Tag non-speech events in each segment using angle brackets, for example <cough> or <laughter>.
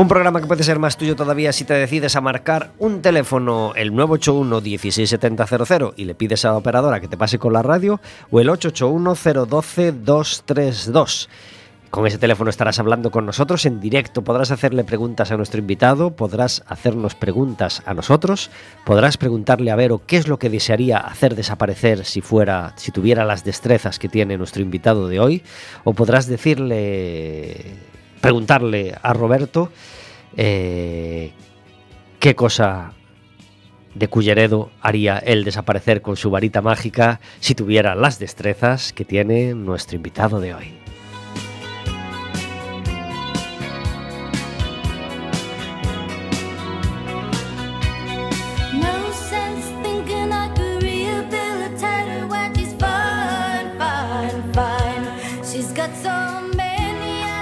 Un programa que puede ser más tuyo todavía si te decides a marcar un teléfono, el 981 16700 y le pides a la operadora que te pase con la radio, o el 881 012 232. Con ese teléfono estarás hablando con nosotros en directo, podrás hacerle preguntas a nuestro invitado, podrás hacernos preguntas a nosotros, podrás preguntarle a Vero qué es lo que desearía hacer desaparecer si fuera si tuviera las destrezas que tiene nuestro invitado de hoy, o podrás decirle preguntarle a Roberto eh, qué cosa de Culleredo haría él desaparecer con su varita mágica si tuviera las destrezas que tiene nuestro invitado de hoy.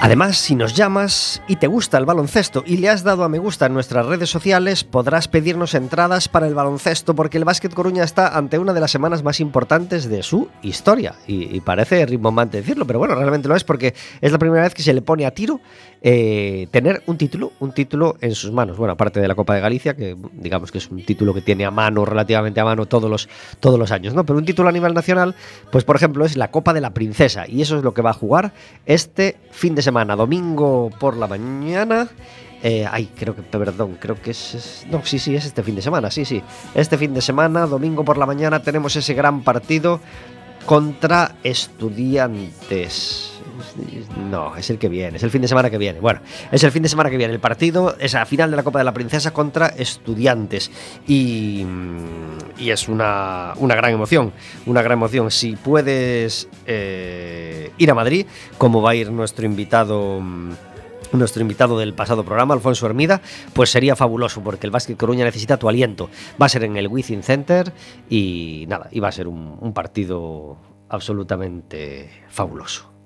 Además, si nos llamas y te gusta el baloncesto y le has dado a me gusta en nuestras redes sociales, podrás pedirnos entradas para el baloncesto porque el Básquet Coruña está ante una de las semanas más importantes de su historia. Y, parece rimbombante decirlo, pero bueno, realmente lo es porque es la primera vez que se le pone a tiro eh, tener un título, un título en sus manos. Bueno, aparte de la Copa de Galicia, que digamos que es un título que tiene a mano, relativamente a mano todos los, todos los años, ¿no? Pero un título a nivel nacional, pues por ejemplo es la Copa de la Princesa y eso es lo que va a jugar este fin de semana, domingo por la mañana. Eh, ay, creo que, perdón, creo que es, es- No, sí, sí, es este fin de semana, sí, sí. Este fin de semana, domingo por la mañana, tenemos ese gran partido contra estudiantes. No, es el que viene, es el fin de semana que viene. Bueno, es el fin de semana que viene. El partido es a final de la Copa de la Princesa contra estudiantes. Y, mm, es una, una gran emoción. Una gran emoción. Si puedes eh, ir a Madrid, como va a ir nuestro invitado. mm, nuestro invitado del pasado programa, Alfonso Hermida, pues sería fabuloso porque el Básquet Coruña necesita tu aliento. Va a ser en el Wizzing Center y nada, y va a ser un partido absolutamente fabuloso.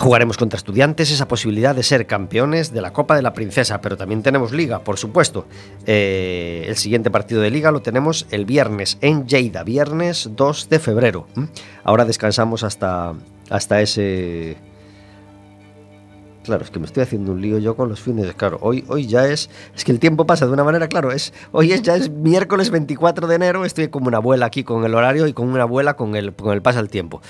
Jugaremos contra estudiantes esa posibilidad de ser campeones de la Copa de la Princesa, pero también tenemos Liga, por supuesto. Eh, el siguiente partido de Liga lo tenemos el viernes en Lleida, viernes 2 de febrero. ¿m? Ahora descansamos hasta, hasta ese... Claro, es que me estoy haciendo un lío yo con los fines. Claro, hoy, hoy ya es. Es que el tiempo pasa de una manera, claro. Es, hoy es, ya es miércoles 24 de enero. Estoy como una abuela aquí con el horario y con una abuela con el, con el pasa el tiempo.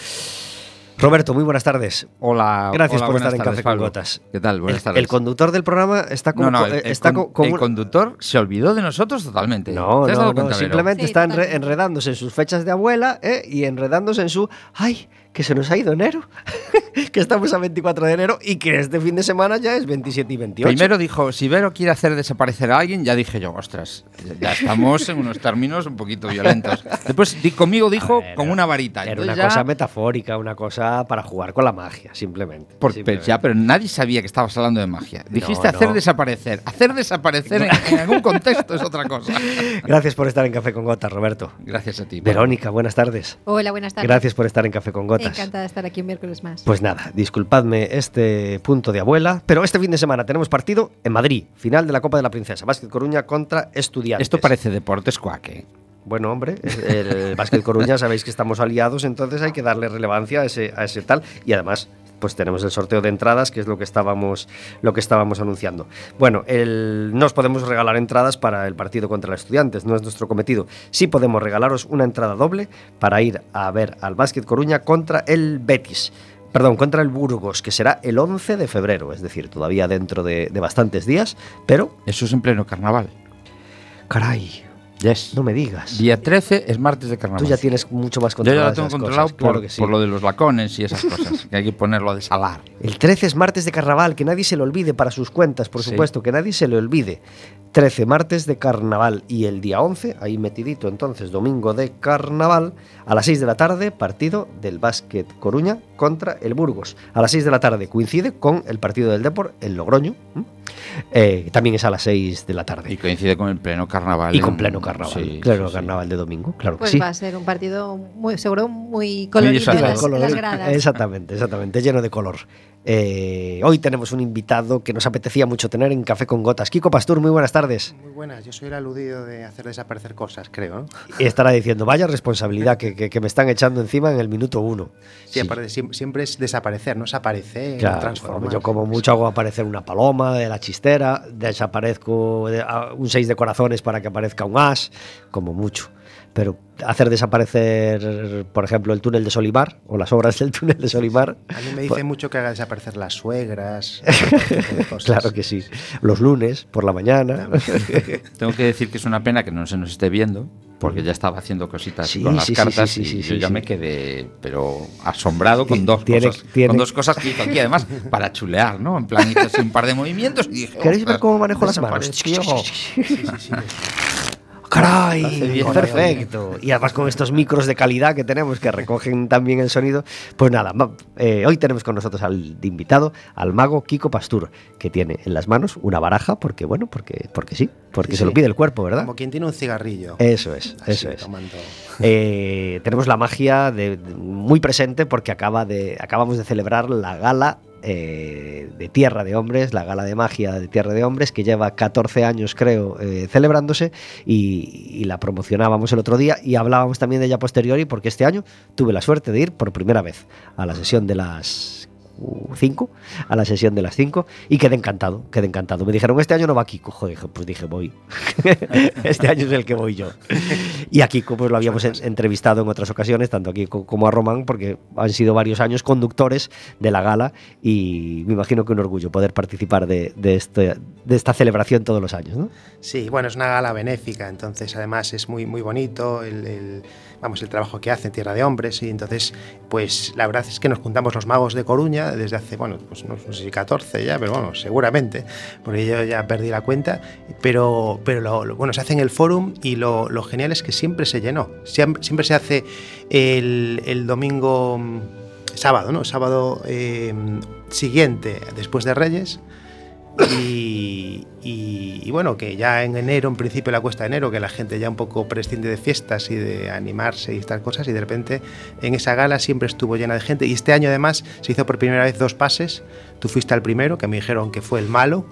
Roberto, muy buenas tardes. Hola, Gracias hola, por estar en tardes, Café con Pablo. Gotas. ¿Qué tal? Buenas el, tardes. el conductor del programa está como. no, no, el, el está con- co- como el conductor se olvidó de nosotros totalmente. No, ¿Te has no, no, simplemente Sí, está enredándose en sus fechas de abuela ¿eh? y enredándose en su. ¡Ay! Que se nos ha ido enero. <laughs> que estamos a 24 de enero y que este fin de semana ya es 27 y 28. Primero dijo, si Vero quiere hacer desaparecer a alguien, ya dije yo, ostras, ya estamos en unos términos un poquito violentos. <laughs> Después conmigo dijo ver, con una varita. Era Entonces una ya- cosa metafórica, una cosa para jugar con la magia, simplemente. por- Simplemente. pero ya, pero nadie sabía que estabas hablando de magia. Dijiste No, hacer no. desaparecer. Hacer desaparecer en, en algún contexto es otra cosa. <laughs> Gracias por estar en Café con Gotas, Roberto. Gracias a ti. Verónica, buenas tardes. Hola, buenas tardes. Gracias por estar en Café con Gotas. Encantada de estar aquí un miércoles más. Pues nada, disculpadme este punto de abuela, pero este fin de semana tenemos partido en Madrid, final de la Copa de la Princesa, Básquet Coruña contra Estudiantes. Esto parece deportes cuaque. Bueno, hombre, el Básquet Coruña sabéis que estamos aliados, entonces hay que darle relevancia a ese, a ese tal. Y además, pues tenemos el sorteo de entradas, que es lo que estábamos, lo que estábamos anunciando. Bueno, el, no os podemos regalar entradas para el partido contra los estudiantes, no es nuestro cometido. Sí podemos regalaros una entrada doble para ir a ver al Básquet Coruña contra el Betis. Perdón, contra el Burgos, que será el 11 de febrero, es decir, todavía dentro de, de bastantes días, pero Eso es en pleno carnaval. Caray. Yes. No me digas. Día 13 es martes de carnaval. Tú ya tienes mucho más Yo ya controlado. lo tengo controlado cosas, por, claro que sí. por lo de los lacones y esas cosas, que hay que ponerlo a desalar. El 13 es martes de carnaval, que nadie se lo olvide para sus cuentas, por Sí. supuesto, que nadie se le olvide. 13 martes de carnaval y el día 11, ahí metidito entonces, domingo de carnaval, a las 6 de la tarde, partido del Básquet Coruña contra el Burgos. A las 6 de la tarde coincide con el partido del Depor, el Logroño. Eh, que también es a las 6 de la tarde. Y coincide con el pleno carnaval. Y con en- pleno carnaval, Sí, pleno sí, sí. carnaval de domingo, claro que Pues sí. va a ser un partido muy seguro muy colorido en desatado. las, en las gradas. Exactamente, exactamente, lleno de color. Eh, hoy tenemos un invitado que nos apetecía mucho tener en Café con Gotas. Kiko Pastur, muy buenas tardes. Muy buenas, yo soy el aludido de hacer desaparecer cosas, creo. ¿no? Y estará diciendo, vaya responsabilidad que, que- que me están echando encima en el minuto uno. Sí, aparte siem- siempre, es desaparecer, no es aparecer, Claro, transformar. yo como mucho hago aparecer una paloma de la chistera, desaparezco de- a- un 6 de corazones para que aparezca un as, como mucho. Pero hacer desaparecer, por ejemplo, el túnel de Solimar o las obras del túnel de Solimar, A mí me dice mucho que haga desaparecer las suegras, <laughs> cosas. claro que sí. Los lunes, por la mañana. <laughs> Tengo que decir que es una pena que no se nos esté viendo, porque ya estaba haciendo cositas Sí, con las sí, cartas sí, sí, y yo sí, ya sí. me quedé, pero asombrado con dos Tiene- cosas, tiene- con dos cosas que hizo aquí, además para chulear, ¿no? En plan hizo así un par de movimientos y dije, ¿Queréis ver "Ostras, cómo manejo las manos? ¡Caray! Perfecto. Y además con estos micros de calidad que tenemos que recogen también el sonido. Pues nada, eh, hoy tenemos con nosotros al invitado, al mago Kiko Pastur, que tiene en las manos una baraja, porque bueno, porque, porque sí, porque Sí, se lo pide el cuerpo, ¿verdad? Como quien tiene un cigarrillo. Eso es, Así, eso es. <laughs> Eh, tenemos la magia de, de- muy presente porque acaba de, acabamos de celebrar la gala eh, de Tierra de Hombres, la gala de magia de Tierra de Hombres, que lleva 14 años, creo, eh, celebrándose y, la promocionábamos el otro día y hablábamos también de ella posteriori porque este año tuve la suerte de ir por primera vez a la sesión de las 5, a la sesión de las 5 y quedé encantado, quedé encantado. Me dijeron, este año no va Kiko, joder, pues dije, voy. <laughs> este año es el que voy yo. Y a Kiko pues lo habíamos en- entrevistado en otras ocasiones, tanto a Kiko como a Román, porque han sido varios años conductores de la gala y me imagino que un orgullo poder participar de, de, este- de esta celebración todos los años, ¿no? Sí, bueno, es una gala benéfica, entonces además es muy, muy bonito el, el- vamos, el trabajo que hace en Tierra de Hombres y entonces, pues la verdad es que nos juntamos los magos de Coruña desde hace, bueno, pues no, sé si 14 ya, pero bueno, seguramente, porque yo ya perdí la cuenta, pero, pero lo, lo- bueno, se hace en el forum y lo, lo genial es que siempre se llenó, siempre, se hace el, el domingo, mm, sábado, ¿no? Sábado eh, siguiente después de Reyes. Y, y- y bueno, que ya en enero, en principio la cuesta de enero, que la gente ya un poco prescinde de fiestas y de animarse y estas cosas, y de repente en esa gala siempre estuvo llena de gente. Y este año además se hizo por primera vez dos pases. Tú fuiste al primero, que me dijeron que fue el malo.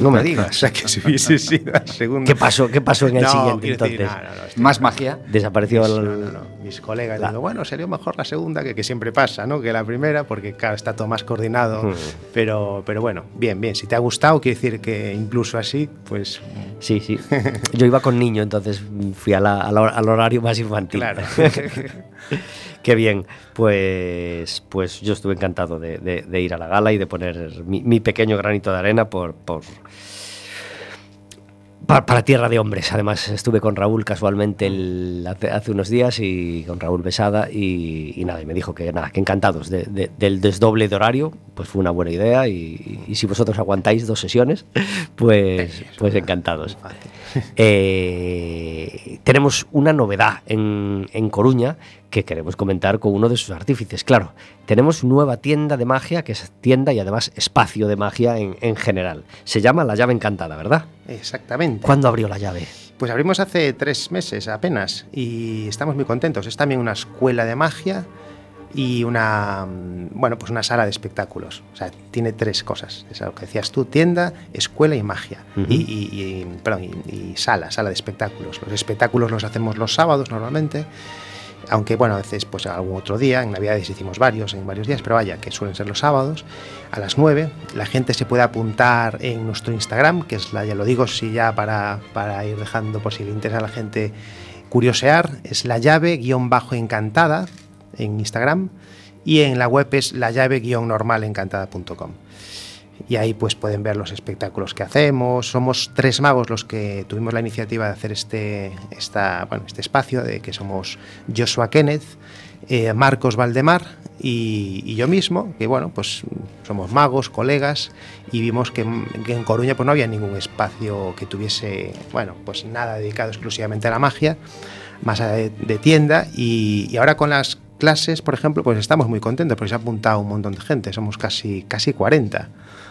No me <laughs> O digas. sea, que si hubiese sido segundo. ¿Qué pasó, qué pasó en el No, siguiente decir, entonces? no, no, no, estoy- Más magia. Desapareció mis, el... no, no, no, mis colegas La- diciendo, bueno, sería mejor la segunda, que, que siempre pasa, ¿no? Que la primera, porque claro, está todo más coordinado. Mm. Pero, pero bueno, bien, bien. Si te ha gustado, quiere decir que incluso así, pues Sí, sí. <laughs> Yo iba con niño, entonces fui a la- a la- al horario más infantil. claro. <laughs> Qué bien. Pues, pues yo estuve encantado de, de- de ir a la gala y de poner mi, mi pequeño granito de arena por, por- pa- para Tierra de Hombres. Además, estuve con Raúl casualmente el- hace, hace unos días y con Raúl Besada y, y nada, y me dijo que nada, que encantados de- de- del desdoble de horario, pues fue una buena idea y, y si vosotros aguantáis dos sesiones, pues, pues encantados. Eh, tenemos una novedad en, en Coruña que queremos comentar con uno de sus artífices. Claro, tenemos nueva tienda de magia, que es tienda y además espacio de magia en, en general. Se llama La Llave Encantada, ¿verdad? Exactamente. ¿Cuándo abrió la llave? Pues abrimos hace tres meses apenas y estamos muy contentos. Es también una escuela de magia y una, mm, bueno, pues una sala de espectáculos. O sea, tiene tres cosas. Es lo que decías tú, tienda, escuela y magia. Y, y- y- perdón, y- y sala, sala de espectáculos. Los espectáculos los hacemos los sábados normalmente. Aunque bueno, a veces pues algún otro día, en Navidades hicimos varios, en varios días, pero vaya, que suelen ser los sábados, a las 9. La gente se puede apuntar en nuestro Instagram, que es la, ya lo digo, si ya para, para ir dejando por si le interesa a la gente curiosear, es la llave guion bajo encantada en Instagram y en la web es la llave guion normal encantada.com. y ahí pues pueden ver los espectáculos que hacemos. Somos tres magos los que tuvimos la iniciativa de hacer este, esta, bueno, este espacio, de que somos Joshua Kenneth, eh, Marcos Valdemar y, y yo mismo, que bueno, pues somos magos, colegas, y vimos que, que en Coruña pues no había ningún espacio que tuviese, bueno, pues nada dedicado exclusivamente a la magia, más allá de, de tienda, y, y ahora con las clases, por ejemplo, pues estamos muy contentos porque se ha apuntado un montón de gente, somos casi, casi 40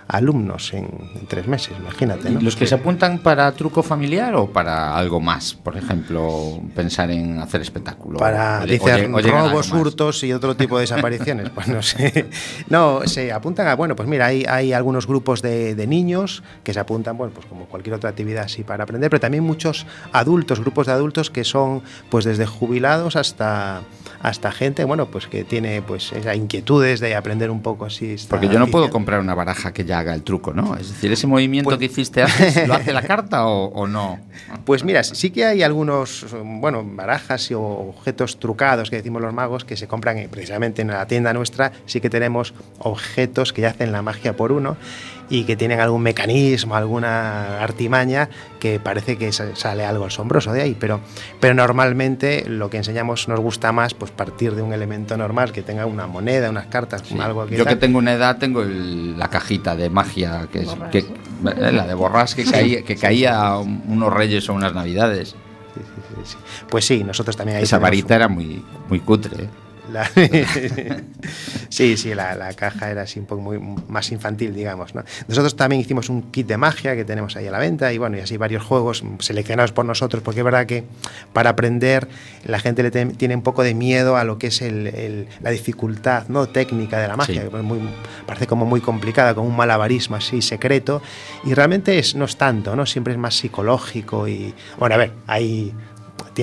alumnos en, en tres meses, imagínate. ¿no? ¿Los que se apuntan para truco familiar o para algo más? Por ejemplo, pensar en hacer espectáculo. Para, O- o dice, lle- o llegan a algo robos, hurtos y otro tipo de desapariciones. <laughs> pues no sé. No, se apuntan a, bueno, pues mira, hay, hay algunos grupos de, de niños que se apuntan, bueno, pues como cualquier otra actividad así para aprender, pero también muchos adultos, grupos de adultos que son, pues desde jubilados hasta hasta gente, bueno, pues que tiene pues esas inquietudes de aprender un poco así. Porque yo no puedo comprar una baraja que ya haga el truco, ¿no? Es decir, ese movimiento Pues- que hiciste antes, ¿lo hace la carta o, o no? Pues mira, sí que hay algunos, bueno, barajas y objetos trucados que decimos los magos que se compran precisamente en la tienda nuestra. Sí que tenemos objetos que ya hacen la magia por uno y que tienen algún mecanismo, alguna artimaña que parece que sa- sale algo asombroso de ahí. Pero, pero normalmente lo que enseñamos nos gusta más, pues partir de un elemento normal que tenga una moneda, unas cartas, Sí. algo que Yo que tal. tengo una edad tengo el- la cajita de magia, que es que, eh, la de borras que caía, que caía un- unos reyes o unas navidades. Sí, sí, sí, sí. Pues sí, nosotros también ahí Esa varita era muy, muy cutre. ¿eh? La- <laughs> sí, sí, la, la caja era así un poco muy, más infantil, digamos. ¿no? Nosotros también hicimos un kit de magia que tenemos ahí a la venta y bueno, y así varios juegos seleccionados por nosotros, porque es verdad que para aprender la gente le tem- tiene un poco de miedo a lo que es el- el- la dificultad ¿no? técnica de la magia, Sí. que muy- parece como muy complicada, como un malabarismo así secreto, y realmente es, no es tanto, ¿no? siempre es más psicológico y, bueno, a ver, hay,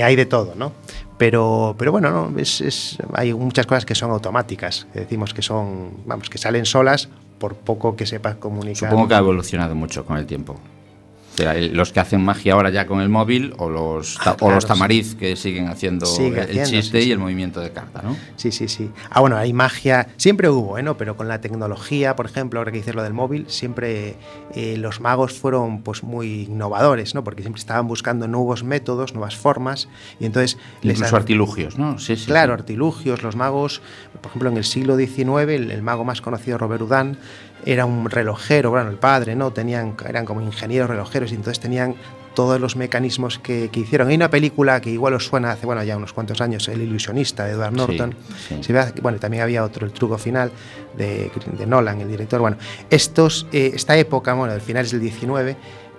hay de todo, ¿no? Pero, pero bueno, no, es, es- hay muchas cosas que son automáticas, que decimos que son, vamos, que salen solas por poco que sepas comunicar. Supongo que ha evolucionado mucho con el tiempo. Los que hacen magia ahora ya con el móvil o los, Ah, o claro, los sí. tamariz que siguen haciendo Sigue el haciendo, chiste sí, y el movimiento de carta, ¿no? Sí, sí, sí. Ah, bueno, hay magia, siempre hubo, ¿eh? ¿no? Pero con la tecnología, por ejemplo, ahora que dices lo del móvil, siempre eh, los magos fueron pues muy innovadores, ¿no? Porque siempre estaban buscando nuevos métodos, nuevas formas, y entonces Incluso artilugios, ¿no? Sí, sí. Claro, artilugios, los magos, por ejemplo, en el siglo XIX, el, el mago más conocido, Robert Houdin, era un relojero, bueno, el padre, ¿no? Tenían, eran como ingenieros relojeros y entonces tenían todos los mecanismos que, que hicieron. Hay una película que igual os suena hace, bueno, ya unos cuantos años, El ilusionista, de Edward Norton. sí. Se ve- bueno, también había otro, El truco final, de, de Nolan, el director. Bueno, estos, eh, esta época, bueno, del finales del 19,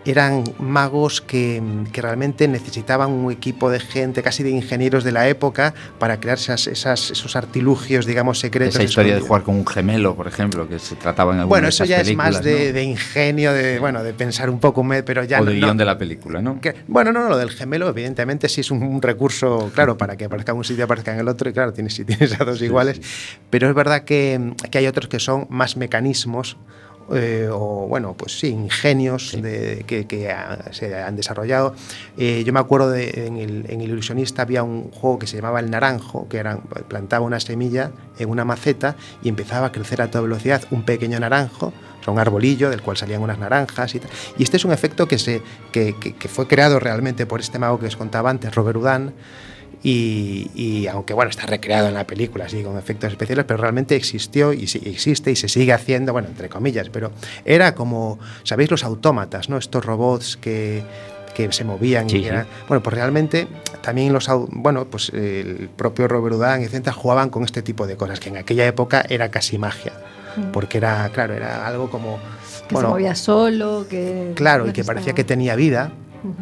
eran magos que, que realmente necesitaban un equipo de gente, casi de ingenieros de la época, para crear esas, esas- esos artilugios, digamos, secretos. Esa historia de jugar con un gemelo, por ejemplo, que se trataba en Bueno, de eso esas ya es más de, ¿no? de ingenio, de, bueno, de pensar un poco, pero ya o no- del no- guion de la película, ¿no? que- bueno, no, no, lo del gemelo, evidentemente, sí es un, un recurso, claro, para que aparezca en un sitio y aparezca en el otro, y claro, tienes, <laughs> si tienes a dos iguales, pero es verdad que, que hay otros que son más mecanismos. Eh, o bueno, pues sí, ingenios de- que, que, se han desarrollado. Eh, yo me acuerdo de, en, el, en El Ilusionista había un juego que se llamaba El Naranjo, que era, plantaba una semilla en una maceta y empezaba a crecer a toda velocidad un pequeño naranjo, o sea, un arbolillo del cual salían unas naranjas y tal. Y este es un efecto que, se, que, que- que fue creado realmente por este mago que os contaba antes, Robert Houdin, y, y aunque bueno, está recreado en la película, así con efectos especiales, pero realmente existió y existe y se sigue haciendo, bueno, entre comillas, pero era como, ¿sabéis los autómatas, no? Estos robots que, que se movían Sí, y sí. bueno, pues realmente también los, bueno, pues el propio Robert Houdin, etcétera, jugaban con este tipo de cosas, que en aquella época era casi magia, porque era, claro, era algo como, Que se movía solo, que... claro, y que parecía que tenía vida, Ujú.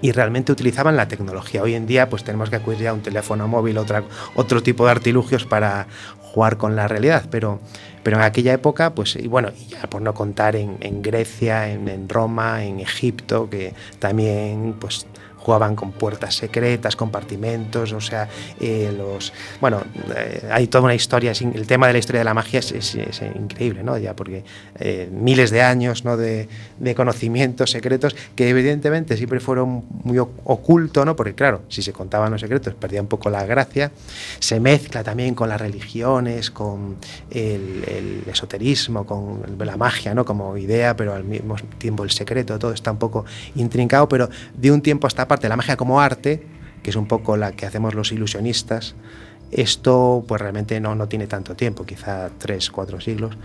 Y realmente utilizaban la tecnología. Hoy en día pues tenemos que acudir a un teléfono móvil, otra, otro tipo de artilugios para jugar con la realidad, pero, pero en aquella época, pues, y bueno, ya por no contar en, en Grecia, en, en Roma, en Egipto, que también pues jugaban con puertas secretas, compartimentos, o sea, eh, los... Bueno, eh, hay toda una historia, el tema de la historia de la magia es, increíble, ¿no? Ya porque eh, miles de años, ¿no? De, de conocimientos secretos que evidentemente siempre fueron muy oculto, ¿no? Porque claro, si se contaban los secretos perdía un poco la gracia. Se mezcla también con las religiones, con el, esoterismo, con la magia, ¿no? Como idea, pero al mismo tiempo el secreto, todo está un poco intrincado, pero de un tiempo a esta parte, la magia como arte, que es un poco la que hacemos los ilusionistas, esto pues realmente no, no tiene tanto tiempo, quizá tres, cuatro siglos.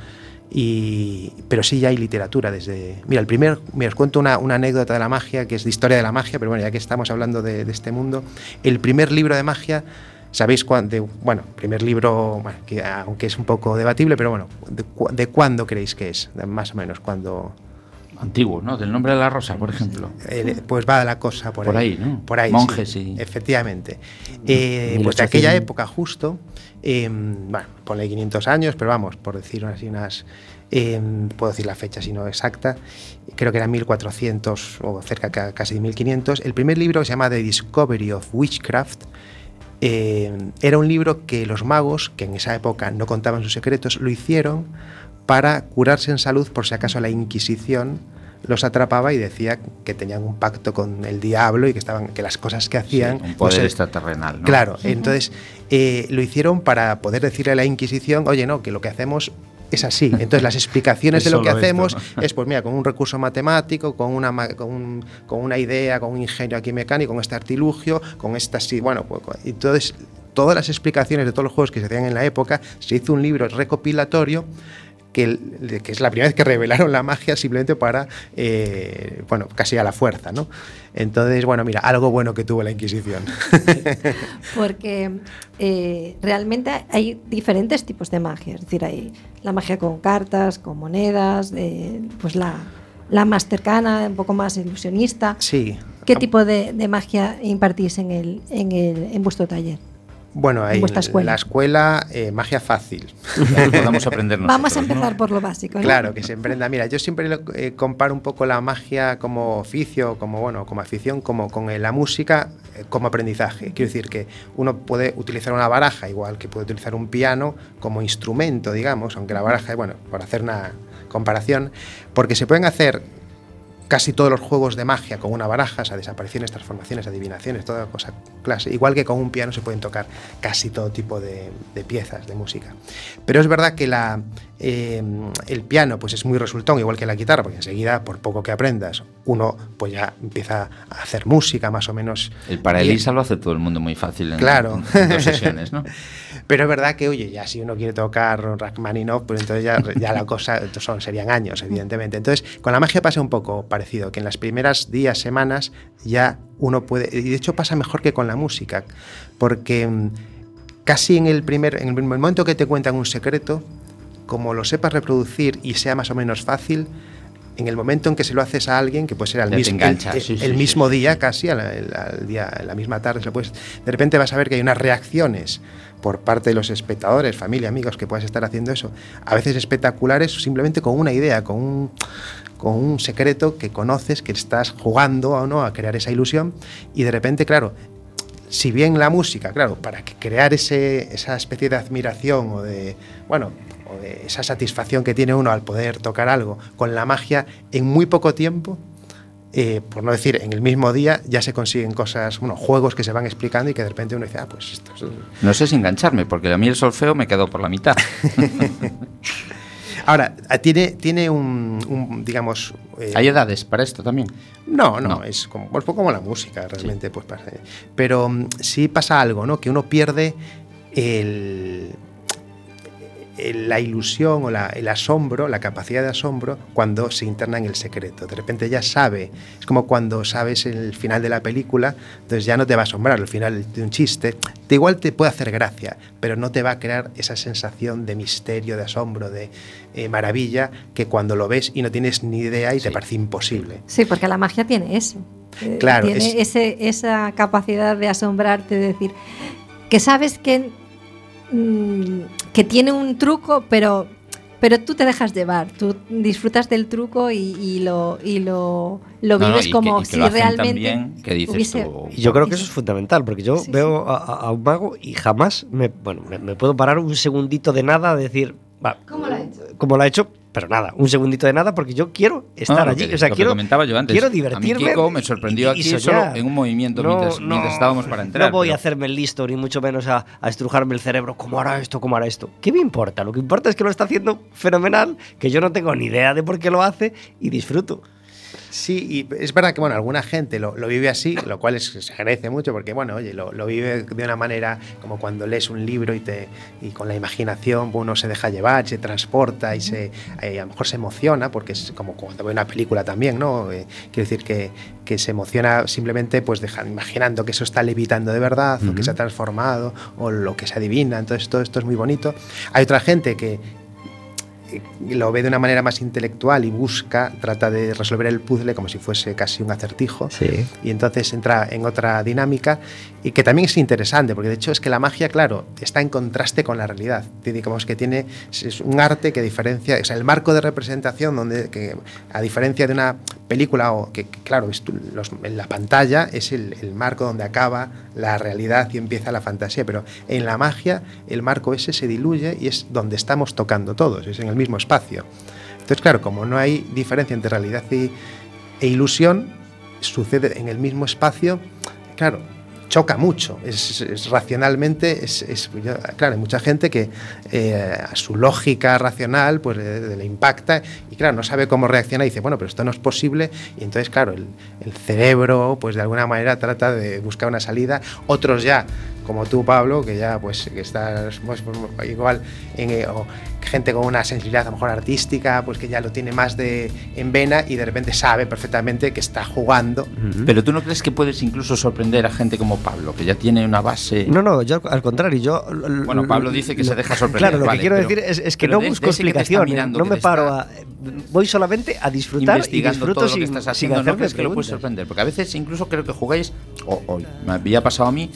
Y, pero sí ya hay literatura desde... Mira, el primer, mira, os cuento una, una anécdota de la magia, que es de historia de la magia, pero bueno, ya que estamos hablando de, de este mundo, el primer libro de magia, ¿sabéis cuándo? Bueno, primer libro, bueno, que, aunque es un poco debatible, pero bueno, ¿de, cu- de cuándo creéis que es? De más o menos, cuando... Antiguo, ¿no? Del nombre de la rosa, por ejemplo. Eh, pues va la cosa por, Por ahí, ¿no? Por ahí. Monjes sí, y- Efectivamente. Eh, pues 1800. de aquella época justo, eh, bueno, ponle 500 años, pero vamos, por decir así unas... eh, puedo decir la fecha si no exacta, creo que era 1400 o cerca ca- casi de 1500. El primer libro que se llama The Discovery of Witchcraft eh, era un libro que los magos, que en esa época no contaban sus secretos, lo hicieron para curarse en salud por si acaso la Inquisición los atrapaba y decía que tenían un pacto con el diablo y que estaban que las cosas que hacían Sí, un poder extraterrenal, ¿no? Claro, entonces eh, lo hicieron para poder decirle a la Inquisición, oye, no, que lo que hacemos es así. Entonces las explicaciones Es <laughs> de lo que solo esto, hacemos ¿no? es, pues mira, con un recurso matemático, con una, con, un- con una idea, con un ingenio aquí mecánico, con este artilugio, con esta sí, bueno, pues, entonces todas las explicaciones de todos los juegos que se hacían en la época, se hizo un libro recopilatorio que, que es la primera vez que revelaron la magia simplemente para, eh, bueno, casi a la fuerza, ¿no? Entonces, bueno, mira, algo bueno que tuvo la Inquisición. <laughs> Porque eh, realmente hay diferentes tipos de magia. Es decir, hay la magia con cartas, con monedas, eh, pues la, la más cercana, un poco más ilusionista. sí. ¿Qué tipo de, de magia impartís en, el, en, el, en vuestro taller? Bueno, hay vuestra escuela. la escuela eh, magia fácil. <laughs> Podamos aprender Vamos a empezar por lo básico. ¿no? Claro, que se emprenda. Mira, yo siempre lo- eh, comparo un poco la magia como oficio, como bueno, como afición, como con eh, la música eh, como aprendizaje. Quiero decir que uno puede utilizar una baraja igual que puede utilizar un piano como instrumento, digamos, aunque la baraja, bueno, por hacer una comparación, porque se pueden hacer casi todos los juegos de magia con una baraja, o sea, desapariciones, transformaciones, adivinaciones, toda cosa clase. Igual que con un piano se pueden tocar casi todo tipo de, de piezas de música. Pero es verdad que la, eh, el piano pues es muy resultón, igual que la guitarra, porque enseguida, por poco que aprendas, uno pues ya empieza a hacer música más o menos. El para. Elisa lo hace todo el mundo muy fácil en, Claro. en dos sesiones, ¿no? <laughs> Pero es verdad que, oye, ya si uno quiere tocar Rachmaninoff, pues entonces ya, ya la cosa <laughs> son, serían años, evidentemente. Entonces, con la magia pasa un poco parecido, que en las primeras días, semanas, ya uno puede. Y de hecho pasa mejor que con la música, porque mm, casi en el primer, en el momento que te cuentan un secreto, como lo sepas reproducir y sea más o menos fácil, en el momento en que se lo haces a alguien, que puede ser al Ya mismo, el, sí, el sí, mismo sí, día, casi al, día, la misma tarde, se lo puedes- de repente vas a ver que hay unas reacciones por parte de los espectadores, familia, amigos, que puedas estar haciendo eso, a veces espectaculares, simplemente con una idea, con un, con un secreto que conoces, que estás jugando o no a crear esa ilusión, y de repente, claro, si bien la música, claro, para crear ese, esa especie de admiración o de, bueno, o de esa satisfacción que tiene uno al poder tocar algo con la magia en muy poco tiempo, eh, por no decir en el mismo día, ya se consiguen cosas, bueno, juegos que se van explicando y que de repente uno dice, ah, pues esto es... No sé si engancharme, porque a mí el solfeo me quedó por la mitad. <laughs> Ahora, ah, tiene, tiene un, un, digamos... eh, ¿Hay edades para esto también? No, no, No. es como, pues, como la música, realmente. Pues, pasa. Pero mm, sí pasa algo, ¿no? Que uno pierde el- la ilusión o la- el asombro, la capacidad de asombro, cuando se interna en el secreto. De repente ya sabe, es como cuando sabes el final de la película, entonces ya no te va a asombrar el final de un chiste. De igual te puede hacer gracia, pero no te va a crear esa sensación de misterio, de asombro, de eh, maravilla, que cuando lo ves y no tienes ni idea y te parece imposible. Sí, porque la magia tiene eso. Eh, Claro, Tiene es- ese, esa capacidad de asombrarte, de decir que sabes que, mm, que tiene un truco, pero pero tú te dejas llevar, tú disfrutas del truco y, y lo, y lo, lo No, no, vives que- como y que si lo hacen tan realmente bien que dices hubiese- tú, Y yo creo que eso es fundamental, porque yo Sí, veo a, a- a un mago y jamás me, bueno, me, me puedo parar un segundito de nada a decir, va, ¿Cómo lo ha hecho? como lo ha hecho, pero nada, un segundito de nada, porque yo quiero estar No, allí. que- o sea, lo que quiero, comentaba yo antes. quiero A mí divertirme. Kiko me sorprendió y- aquí y solo en un movimiento mientras- mientras estábamos para entrar, No voy pero- a hacerme el listo, ni mucho menos a, a estrujarme el cerebro. ¿Cómo hará esto? ¿Cómo hará esto? ¿Qué me importa? Lo que importa es que lo está haciendo fenomenal, que yo no tengo ni idea de por qué lo hace y disfruto. Sí, y es verdad que bueno, alguna gente lo, lo vive así, lo cual es- se agradece mucho porque bueno, oye, lo, lo vive de una manera como cuando lees un libro y te y con la imaginación uno se deja llevar, se transporta y se eh, a lo mejor se emociona porque es como cuando ve una película también, ¿no? Eh, quiero decir que, que se emociona simplemente pues deja- imaginando que eso está levitando de verdad o que se ha transformado o lo que se adivina, entonces todo esto es muy bonito. Hay otra gente que lo ve de una manera más intelectual y busca, trata de resolver el puzzle como si fuese casi un acertijo. Sí. Y entonces entra en otra dinámica y que también es interesante, porque de hecho es que la magia, claro, está en contraste con la realidad. Digamos que tiene es un arte que diferencia, o sea, el marco de representación, donde que, a diferencia de una película, o que, claro, es en la pantalla es el, el marco donde acaba la realidad y empieza la fantasía, pero en la magia el marco ese se diluye y es donde estamos tocando todos, es en el mismo espacio. Entonces, claro, como no hay diferencia entre realidad y, e ilusión, sucede en el mismo espacio, claro, choca mucho. Es, racionalmente, es, es- claro, hay mucha gente que eh, a su lógica racional pues le, impacta y claro, no sabe cómo reacciona y dice, bueno, pero esto no es posible. Y entonces, claro, el, el cerebro pues de alguna manera trata de buscar una salida. Otros ya, como tú, Pablo, que ya pues que estás pues, igual en, eh, gente con una sensibilidad a lo mejor artística, pues que ya lo tiene más de en vena y de repente sabe perfectamente que está jugando Pero tú no crees que puedes incluso sorprender a gente como Pablo, que ya tiene una base. No, no, yo al contrario, yo... Bueno, Pablo dice que lo- se deja sorprender, Claro, lo vale, que quiero pero- decir es, es que no de- busco está explicaciones, mirando, no me paro a... Voy solamente a disfrutar y disfruto todo lo sin, que estás sin haciendo, ¿no crees que lo puedes sorprender? Porque a veces incluso creo que jugáis, o, o me había pasado a mí,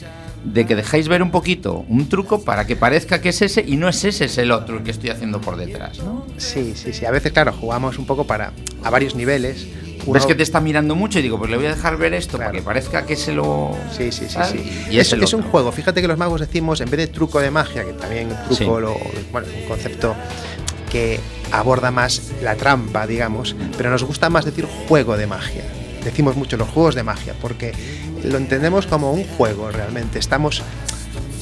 de que dejáis ver un poquito un truco para que parezca que es ese y no es ese, es el otro el que estoy haciendo por detrás, ¿no? Sí, sí, sí. A veces, claro, jugamos un poco para a varios niveles. Uno- Ves que te está mirando mucho y digo, pues le voy a dejar ver esto Claro. para que parezca que se lo... Sí, sí, sí, sí. Y es, es, es un juego. Fíjate que los magos decimos, en vez de truco de magia, que también truco, Sí. lo- bueno, es un concepto que aborda más la trampa, digamos, pero nos gusta más decir juego de magia. Decimos mucho los juegos de magia, porque lo entendemos como un juego realmente. Estamos,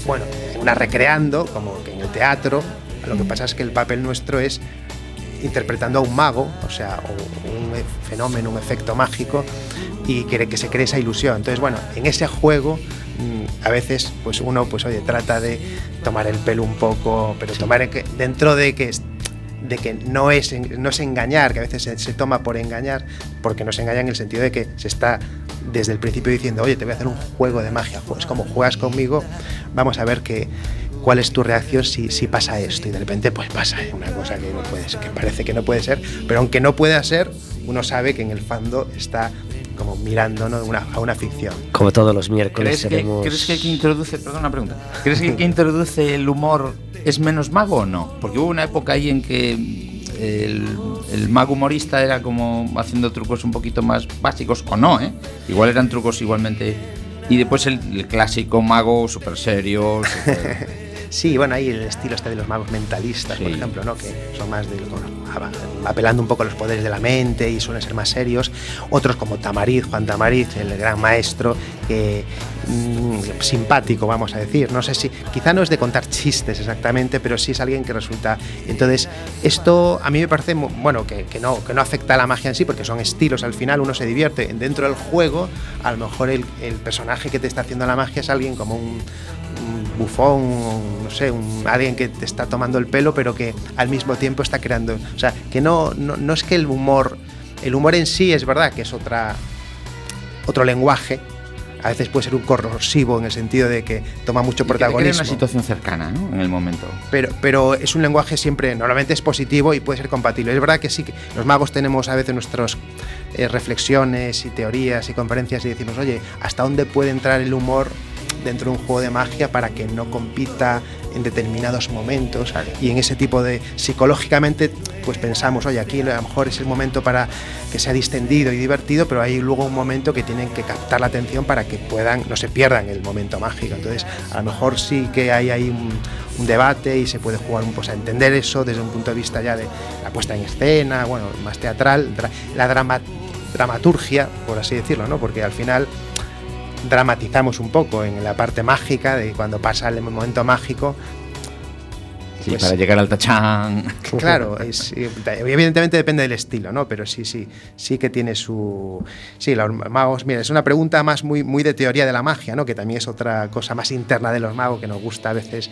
bueno, una recreando, como que en el teatro. Lo que pasa es que el papel nuestro es interpretando a un mago, o sea, un e- fenómeno, un efecto mágico, y quiere que se cree esa ilusión. Entonces, bueno, en ese juego mm, a veces, pues uno, pues oye, trata de tomar el pelo un poco, pero tomar que- dentro de que de que no es, no es engañar, que a veces se, se toma por engañar, porque nos engaña en el sentido de que se está desde el principio diciendo, oye, te voy a hacer un juego de magia, es como juegas conmigo, vamos a ver que, cuál es tu reacción si, si pasa esto, y de repente pues pasa ¿eh? una cosa que no puede ser, que parece que no puede ser, pero aunque no pueda ser, uno sabe que en el fondo está como mirando ¿no? una, a una ficción. Como todos los miércoles ¿Crees que, tenemos... ¿Crees que introduce, perdón, una pregunta, ¿crees que introduce el humor es menos mago o no? Porque hubo una época ahí en que el, el mago humorista era como haciendo trucos un poquito más básicos, o no, ¿eh? Igual eran trucos igualmente... Y después el, el clásico mago súper serio, <laughs> Sí, bueno, hay el estilo este de los magos mentalistas, por ejemplo, ¿no? que son más de, apelando un poco a los poderes de la mente y suelen ser más serios. Otros como Tamariz, Juan Tamariz, el gran maestro, que, mm, simpático, vamos a decir. No sé si, quizá no es de contar chistes exactamente, pero sí es alguien que resulta. Entonces, esto a mí me parece, bueno, que, que no, que no afecta a la magia en sí, porque son estilos, al final uno se divierte. Dentro del juego, a lo mejor el, personaje que te está haciendo la magia es alguien como un, un bufón, no sé, alguien que te está tomando el pelo, pero que al mismo tiempo está creando. O sea, que no, no, no es que el humor. El humor en sí es verdad que es otra, otro lenguaje. A veces puede ser un corrosivo en el sentido de que toma mucho protagonismo. una situación cercana, ¿no? En el momento. Pero, pero es un lenguaje siempre, normalmente es positivo y puede ser compatible. Es verdad que sí, que los magos tenemos a veces nuestras reflexiones y teorías y conferencias y decimos, oye, ¿hasta dónde puede entrar el humor dentro de un juego de magia para que no compita en determinados momentos y en ese tipo de psicológicamente pues pensamos oye aquí a lo mejor es el momento para que sea distendido y divertido pero hay luego un momento que tienen que captar la atención para que puedan no se pierdan el momento mágico entonces a lo mejor sí que hay ahí un, un debate y se puede jugar un pues a entender eso desde un punto de vista ya de la puesta en escena bueno más teatral la drama dramaturgia por así decirlo no porque al final dramatizamos un poco en la parte mágica de cuando pasa el momento mágico. Sí, Pues- para llegar al tachán. <laughs> Claro, es- evidentemente depende del estilo, ¿no? Pero sí, sí, sí que tiene su... Sí, los magos, mira, es una pregunta más muy, muy de teoría de la magia, ¿no? Que también es otra cosa más interna de los magos que nos gusta a veces,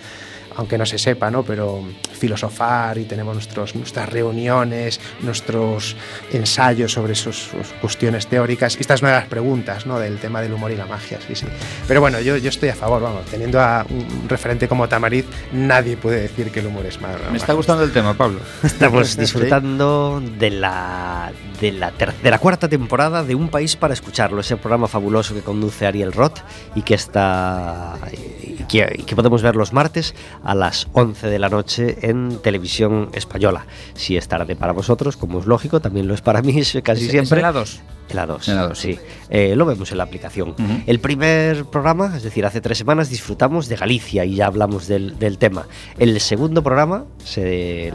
aunque no se sepa, ¿no? Pero filosofar y tenemos nuestros, nuestras reuniones, nuestros ensayos sobre esas cuestiones teóricas. Y esta es una de las preguntas, ¿no? Del tema del humor y la magia, sí, sí. Pero bueno, yo, yo estoy a favor, vamos, teniendo a un referente como Tamariz, nadie puede decir que el humor es malo. Me está gustando el tema, Pablo. <laughs> Estamos disfrutando de la, de la tercera, cuarta temporada de Un País para Escucharlo, ese programa fabuloso que conduce Ariel Roth y que está y que, que podemos ver los martes a las 11 de la noche en televisión española. Si es tarde para vosotros, como es lógico, también lo es para mí <laughs> casi ¿Es- siempre. es la dos? En la 2. En la dos, sí. sí. Eh, lo vemos en la aplicación. Ujú. El primer programa, es decir, hace tres semanas, disfrutamos de Galicia y ya hablamos del, del tema. El segundo programa se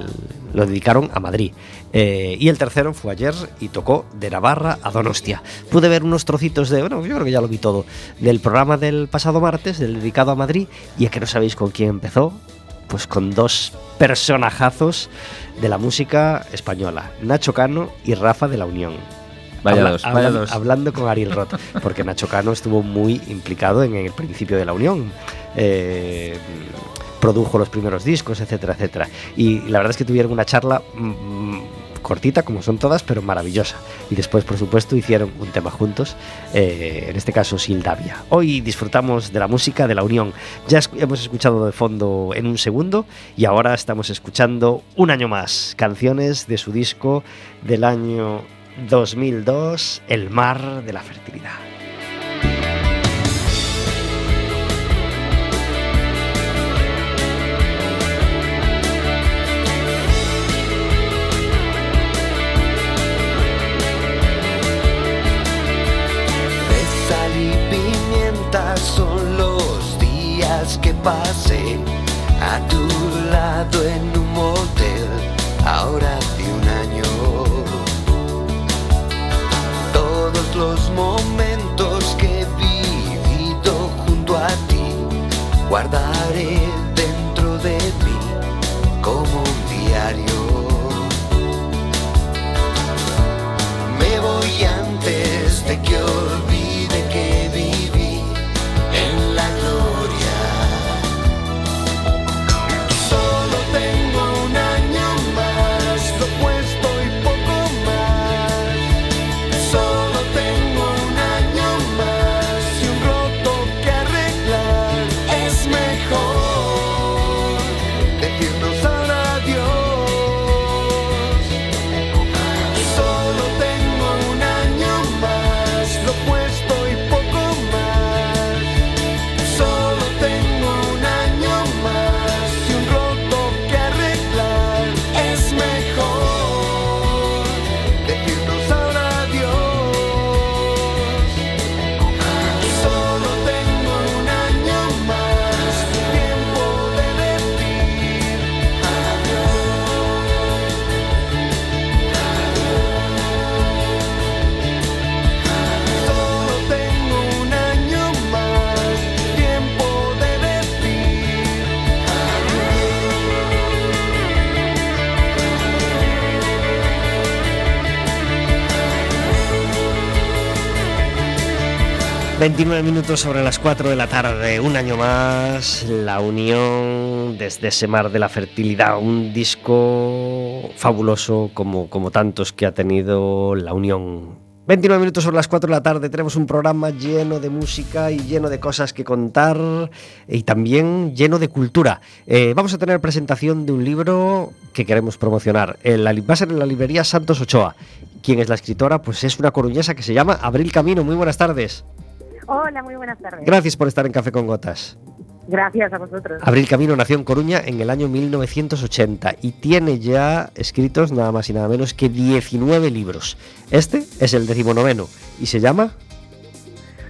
lo dedicaron a Madrid. Eh, y el tercero fue ayer y tocó de Navarra a Donostia. Pude ver unos trocitos de, bueno, yo creo que ya lo vi todo, del programa del pasado martes, del dedicado a Madrid, y es que no sabéis con quién empezó. Pues con dos personajazos de la música española, Nacho Cano y Rafa de la Unión. Vaya Habla- dos, vaya hablan- dos. Hablando con Ariel Roth, porque Nacho Cano estuvo muy implicado en el principio de la Unión. eh, produjo los primeros discos, etcétera, etcétera. Y la verdad es que tuvieron una charla mm, cortita, como son todas, pero maravillosa. Y después, por supuesto, hicieron un tema juntos, eh, en este caso Sildavia. Hoy disfrutamos de la música de la Unión. Ya hemos escuchado de fondo en un segundo y ahora estamos escuchando un año más canciones de su disco del año 2002, El mar de la fertilidad. Son los días que pasé a tu lado en un motel, ahora hace un año. Todos los momentos que he vivido junto a ti, guardaré dentro de mí como un diario. 29 minutos sobre las 4 de la tarde, un año más, La Unión desde ese mar de la fertilidad, un disco fabuloso como, como tantos que ha tenido La Unión. 29 minutos sobre las 4 de la tarde, tenemos un programa lleno de música y lleno de cosas que contar y también lleno de cultura. Eh, vamos a tener presentación de un libro que queremos promocionar. Va a ser en la librería Santos Ochoa. ¿Quién es la escritora? Pues es una coruñesa que se llama Abril Camino. Muy buenas tardes. Hola, muy buenas tardes. Gracias por estar en Café con Gotas. Gracias a vosotros. Abril Camino nació en Coruña en el año 1980 y tiene ya escritos nada más y nada menos que 19 libros. Este es el decimonoveno y se llama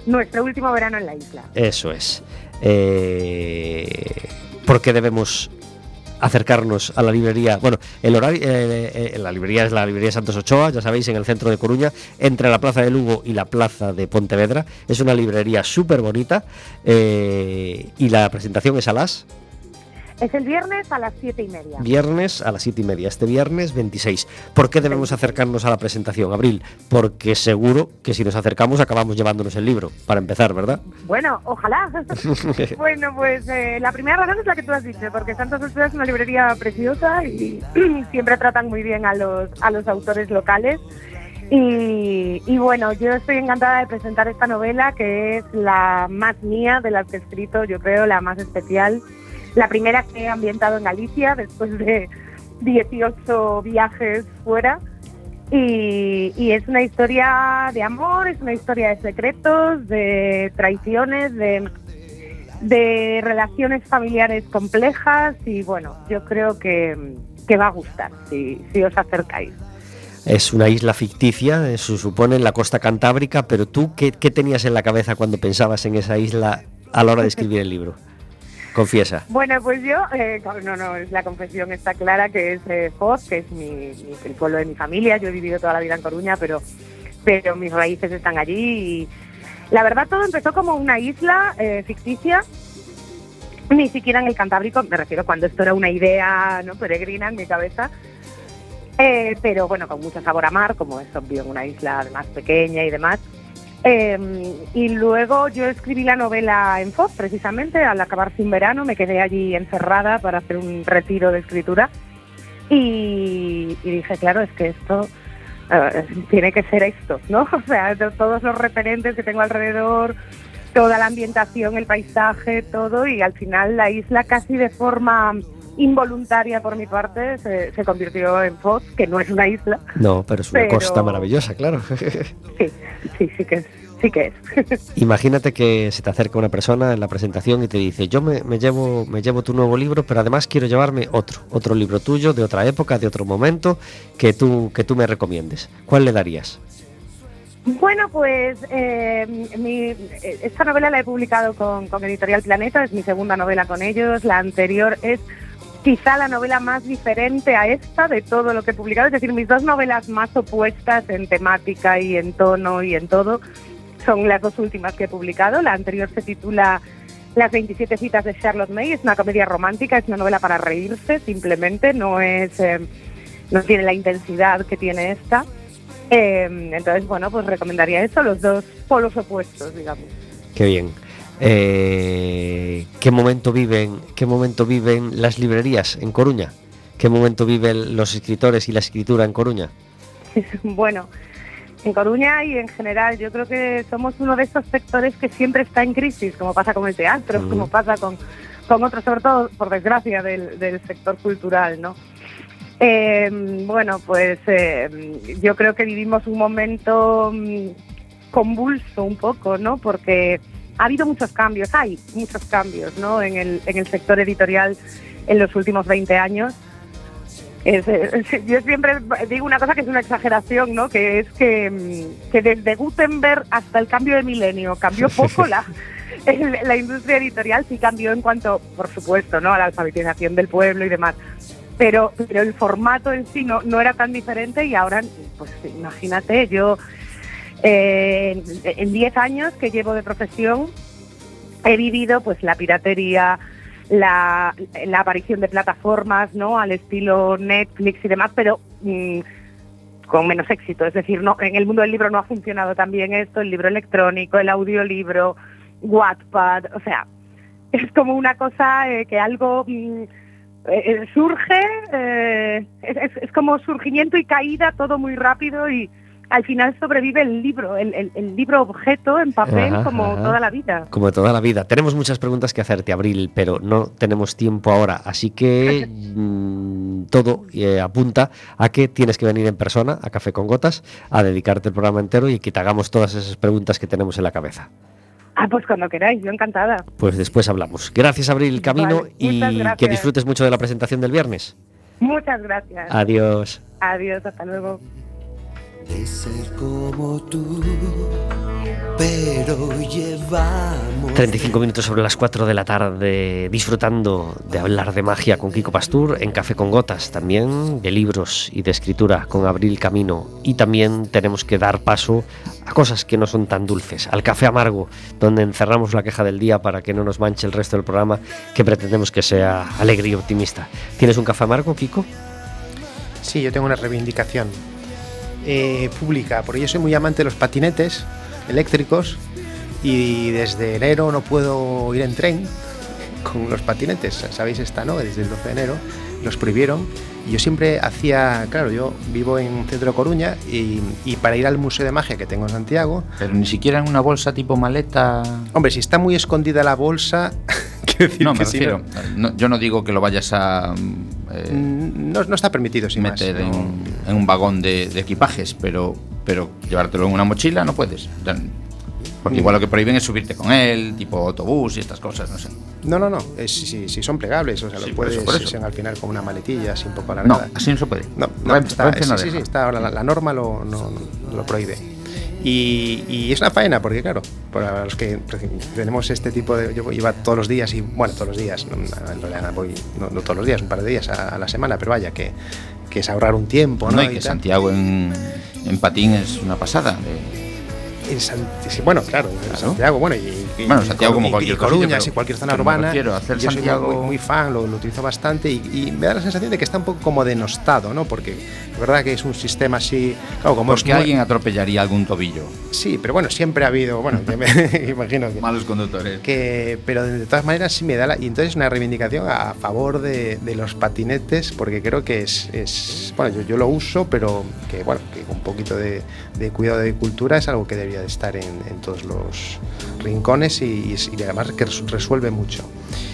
Nuestro último verano en la isla. Eso es. Eh, ¿Por qué debemos acercarnos a la librería? Bueno, el horario, eh, eh, la librería es la librería Santos Ochoa, ya sabéis, en el centro de Coruña, entre la plaza de Lugo y la plaza de Pontevedra. Es una librería súper bonita eh, y la presentación es a las Es el viernes a las siete y media. viernes a las 7 y media, este viernes 26. ¿Por qué debemos acercarnos a la presentación, Abril? Porque seguro que si nos acercamos acabamos llevándonos el libro, para empezar, ¿verdad? Bueno, ojalá. <laughs> bueno, pues eh, la primera razón es la que tú has dicho, porque Santos es una librería preciosa y <clears throat> siempre tratan muy bien a los, a los autores locales. Y, y bueno, yo estoy encantada de presentar esta novela, que es la más mía de las que he escrito, yo creo, la más especial. La primera que he ambientado en Galicia, después de 18 viajes fuera. Y, es una historia de amor, es una historia de secretos, de traiciones, de, relaciones familiares complejas y bueno, yo creo que, que va a gustar si, si os acercáis. Es una isla ficticia, eh, se supone en la costa cantábrica, pero tú, ¿qué, qué tenías en la cabeza cuando pensabas en esa isla a la hora de escribir el libro? Confiesa. Bueno, pues yo, eh, no, no, la confesión está clara que es eh, Foz, que es mi, el pueblo de mi familia. Yo he vivido toda la vida en Coruña, pero, pero mis raíces están allí. Y la verdad, todo empezó como una isla eh, ficticia, ni siquiera en el Cantábrico, me refiero cuando esto era una idea no peregrina en mi cabeza. Eh, pero bueno, con mucho sabor a mar, como es obvio en una isla además pequeña y demás. Eh, y luego yo escribí la novela en Foz, precisamente, al acabar sin verano, me quedé allí encerrada para hacer un retiro de escritura. Y, dije, claro, es que esto eh, tiene que ser esto, ¿no? <laughs> O sea, todos los referentes que tengo alrededor, toda la ambientación, el paisaje, todo, y al final la isla casi de forma involuntaria por mi parte se, se convirtió en Foz, que no es una isla. No, pero es una Pero- costa maravillosa, claro. Sí, sí, sí que es. Sí que es. <laughs> Imagínate que se te acerca una persona en la presentación y te dice, yo me, me llevo, me llevo tu nuevo libro, pero además quiero llevarme otro, otro libro tuyo, de otra época, de otro momento, que tú, que tú me recomiendes. ¿Cuál le darías? Bueno, pues eh, mi- eh, esta novela la he publicado con, con Editorial Planeta, es mi segunda novela con ellos. La anterior es quizá la novela más diferente a esta de todo lo que he publicado. Es decir, mis dos novelas más opuestas en temática y en tono y en todo son las dos últimas que he publicado. La anterior se titula Las 27 citas de Charlotte May. Es una comedia romántica, es una novela para reírse simplemente, no es... eh, no tiene la intensidad que tiene esta. Eh, entonces, bueno, pues recomendaría eso, los dos polos opuestos, digamos. Qué bien. Eh, ¿Qué momento viven, qué momento viven las librerías en Coruña? ¿Qué momento viven los escritores y la escritura en Coruña? <laughs> bueno, en Coruña y en general, yo creo que somos uno de esos sectores que siempre está en crisis, como pasa con el teatro, Mm. como pasa con, con otros, sobre todo, por desgracia, del, del sector cultural, ¿no? Eh, bueno, pues eh, yo creo que vivimos un momento mm, convulso un poco, ¿no? Porque ha habido muchos cambios, hay muchos cambios, ¿no? En el, en el sector editorial en los últimos 20 años. Es, es- <laughs> yo siempre digo una cosa que es una exageración, ¿no? Que es que, mm, que desde Gutenberg hasta el cambio de milenio cambió <laughs> poco la, la industria editorial, sí cambió en cuanto, por supuesto, ¿no? A la alfabetización del pueblo y demás. Pero, pero el formato en sí no, no era tan diferente y ahora, pues imagínate, yo en- en 10 años que llevo de profesión he vivido pues la piratería, la, aparición de plataformas, ¿no? Al estilo Netflix y demás, pero mm, con menos éxito. Es decir, no, en el mundo del libro no ha funcionado tan bien esto, el libro electrónico, el audiolibro, Wattpad, o sea, <laughs> es como una cosa eh, que algo mm, eh, surge, eh, es- es como surgimiento y caída, todo muy rápido y al final sobrevive el libro, el, el- el libro objeto en papel Ajá, como ajá. toda la vida. Como toda la vida. Tenemos muchas preguntas que hacerte, Abril, pero no tenemos tiempo ahora. Así que mm, todo eh, apunta a que tienes que venir en persona a Café con Gotas a dedicarte el programa entero y que te hagamos todas esas preguntas que tenemos en la cabeza. Ah, pues cuando queráis, yo encantada. Pues después hablamos. Gracias, Abril Camino, Vale, y gracias. que disfrutes mucho de la presentación del viernes. Muchas gracias. Adiós. Adiós, hasta luego. De ser como tú, pero llevamos 35 minutos sobre las 4 de la tarde, disfrutando de hablar de magia con Kiko Pastur en Café con Gotas, también de libros y de escritura con Abril Camino. Y también tenemos que dar paso a cosas que no son tan dulces, al café amargo, donde encerramos la queja del día para que no nos manche el resto del programa, que pretendemos que sea alegre y optimista. ¿Tienes un café amargo, Kiko? Sí, yo tengo una reivindicación eh, pública, porque yo soy muy amante de los patinetes eléctricos y desde enero no puedo ir en tren con los patinetes. Sabéis esta, ¿no? Desde el 12 de enero los prohibieron. Y yo siempre hacía, claro, yo vivo en Centro de Coruña y, y para ir al Museo de Magia que tengo en Santiago, Pero ni siquiera en una bolsa tipo maleta. hombre, si está muy escondida la bolsa, <laughs> quiero decir No, me que si refiero. no, yo no digo que lo vayas a mm, eh, no, no está permitido, sin más. meter no. en, en un vagón de, de equipajes, pero, pero llevártelo en una mochila no puedes. Porque igual lo que prohíben es subirte con él, tipo autobús y estas cosas, no sé. No, no, no, si, si son plegables, o sea, Sí, lo por puedes, eso, por eso. al final como una maletilla, así un poco No, alargada. así no se puede. No, no, Renfe- está, no sí, sí, está, ahora la, la norma lo, no, no lo prohíbe. Y, y es una faena, porque claro, para los que tenemos este tipo de... Yo iba todos los días y, bueno, todos los días, no, en realidad voy, no, no todos los días, un par de días a, a la semana, pero vaya, que, que es ahorrar un tiempo, ¿no? No, y Y que tal. Santiago en, en patín es una pasada. de- En Sant- sí, bueno, claro, en Claro. Santiago, bueno, y, y- Bueno, y Santiago como y- cualquier y Coruña, pero- cualquier zona urbana. refiero a hacer yo soy Santiago- muy, muy fan, lo, lo utilizo bastante y, y me da la sensación de que está un poco como denostado, ¿no? Porque es verdad que es un sistema así, claro, como es Porque muy- alguien atropellaría algún tobillo. Sí, pero bueno, siempre ha habido, bueno, me <laughs> <laughs> imagino que, Malos conductores. que- pero de todas maneras sí me da la, y entonces una reivindicación a favor de, de los patinetes porque creo que es, es bueno yo, yo lo uso pero que bueno que con un poquito de, de cuidado de cultura es algo que debería de estar en, en todos los rincones y, y- y además que res- resuelve mucho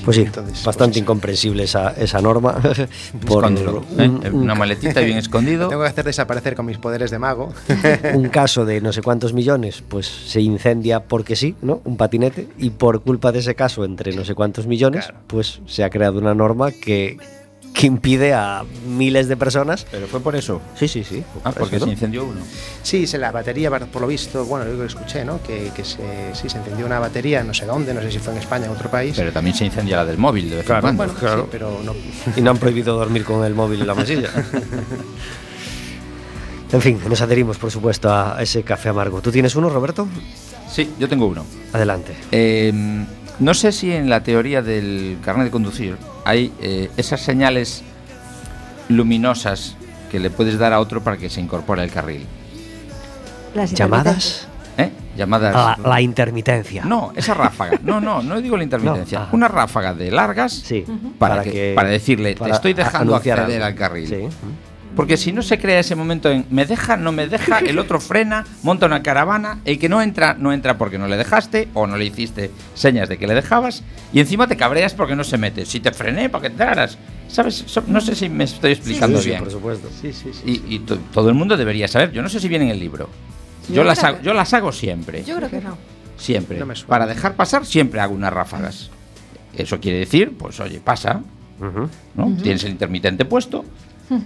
Pues sí, Entonces, pues bastante eso. incomprensible esa, esa norma. <laughs> por Escóndelo, ¿eh? un- un Una maletita bien escondido. <laughs> tengo que hacer desaparecer con mis poderes de mago <laughs> un caso de no sé cuántos millones, pues se incendia porque sí, ¿no? Un patinete y por culpa de ese caso entre no sé cuántos millones, Claro. pues se ha creado una norma que, que impide a miles de personas. Pero fue por eso. Sí, sí, sí. Ah, por porque eso, se incendió uno. sí se la batería por lo visto bueno yo lo escuché no que, que se, sí, se encendió una batería no sé dónde no sé si fue en España o en otro país Pero también se incendia la del móvil de vez en Claro, cuando. bueno claro. sí, pero no <laughs> Y no han prohibido dormir con el móvil en la mesilla. <laughs> en fin, nos adherimos, por supuesto, a ese café amargo. ¿Tú tienes uno, Roberto? Sí, yo tengo uno. Adelante. Eh, no sé si en la teoría del carnet de conducir hay eh, esas señales luminosas que le puedes dar a otro para que se incorpore al carril. Las ¿Llamadas? ¿Eh? Llamadas. La, la intermitencia. No, esa ráfaga. No, no, no digo la <laughs> intermitencia. No, una ráfaga de largas Sí. para, que, para decirle, para te estoy dejando acceder al carril. Sí. Porque si no se crea ese momento en me deja, no me deja, el otro frena, monta una caravana, el que no entra, no entra porque no le dejaste o no le hiciste señas de que le dejabas y encima te cabreas porque no se mete. Si te frené para que entraras, ¿sabes? No sé si me estoy explicando Sí, sí, bien. por supuesto. sí sí sí y y to- todo el mundo debería saber. Yo no sé si viene en el libro. Yo, Yo las, creo hago, que- yo las hago siempre. Yo creo que no. Siempre. No. Para dejar pasar, siempre hago unas ráfagas. Eso quiere decir, pues oye, pasa, Ujú. ¿no? Tienes el intermitente puesto,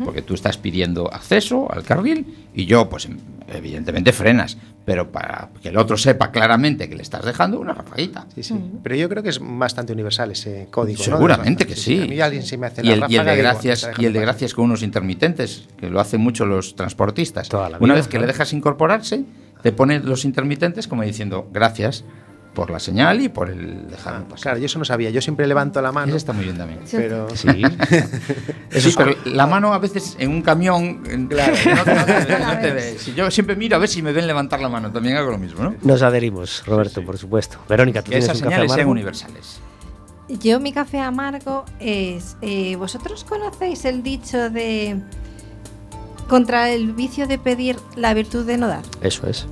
porque tú estás pidiendo acceso al carril y yo, pues em- evidentemente frenas, pero para que el otro sepa claramente que le estás dejando una rafaguita. Sí, sí. Pero yo creo que es bastante universal ese código. ¿no? Seguramente que sí. A mí alguien se me hace y, la el, y el de gracias "Está y el de gracias con unos intermitentes, que lo hacen mucho los transportistas. Toda la Una vida, vez que le dejas incorporarse, te pone los intermitentes como diciendo gracias por la señal y por el dejarme pasar". pasar. Claro, yo eso no sabía. Yo siempre levanto la mano. Eso está muy bien también. Pero Sí. <laughs> Sí, pero la mano a veces en un camión en- Claro. <laughs> no, te- no te ve, no te ve. Si yo siempre miro a ver si me ven levantar la mano, también hago lo mismo, ¿no? Nos adherimos, Roberto, por supuesto. Verónica, ¿tú Que tienes esas un café señales sean universales. Yo mi café amargo es... eh, ¿Vosotros conocéis el dicho de... Contra el vicio de pedir, la virtud de no dar? Eso es.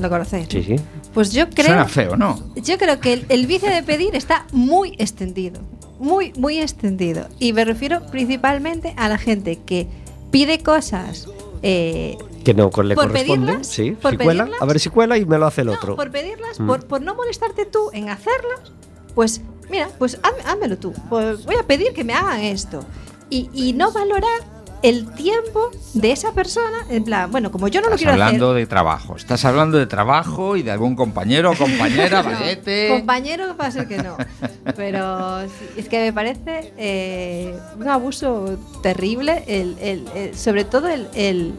¿Lo conocéis? Sí, sí. Pues yo creo... Suena feo, ¿no? Yo creo que el, el vicio de pedir está muy extendido. Muy, muy extendido. Y me refiero principalmente a la gente que pide cosas eh, Que no le Por corresponde. pedirlas, sí, por si cuela, pedirlas. a ver si cuela y me lo hace el No, otro. por pedirlas, Mm. por, por no molestarte tú en hacerlas, pues mira, pues házmelo tú. Pues voy a pedir que me hagan esto. Y, y no valorar el tiempo de esa persona, en plan, bueno, como yo no lo Estás quiero hablando hacer. de trabajo. Estás hablando de trabajo y de algún compañero o compañera, <laughs> No, valete. compañero va a ser que no. Pero es que me parece eh, un abuso terrible, el, el- el- sobre todo el, el-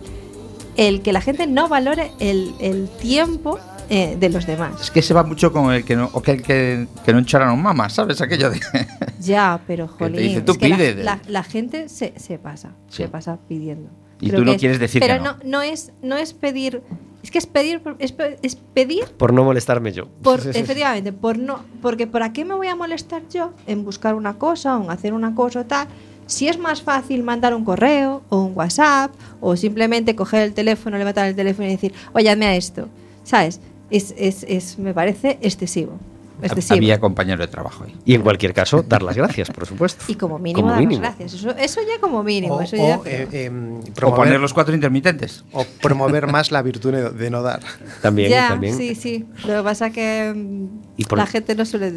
el que la gente no valore el, el tiempo eh, de los demás. Es que se va mucho con el que no, o que el que, que no enchararon mamá, ¿sabes? Aquello de. Ya, pero <laughs> Que te jolín, dice, "Tú es que la- pide". la, la gente se, se pasa, Sí. se pasa pidiendo. Y Creo tú no que es- quieres decir pero que no. no. no es no es pedir, es que es pedir por- es, es pedir Por no molestarme yo. por <laughs> efectivamente, por no, porque ¿para qué me voy a molestar yo en buscar una cosa o en hacer una cosa o tal? Si es más fácil mandar un correo o un WhatsApp o simplemente coger el teléfono, levantar el teléfono y decir, oye, hazme a esto, ¿sabes? Es, es, es, me parece excesivo. excesivo. Había compañero de trabajo ahí. Y en cualquier caso, dar las gracias, por supuesto. Y como mínimo, Como dar las gracias. Eso, eso ya como mínimo. O, eso ya, o, pero- eh, em, O promover, poner los cuatro intermitentes. o promover más la virtud de, no dar. También, ya, también. sí, sí. Lo que pasa que Y por- la gente no suele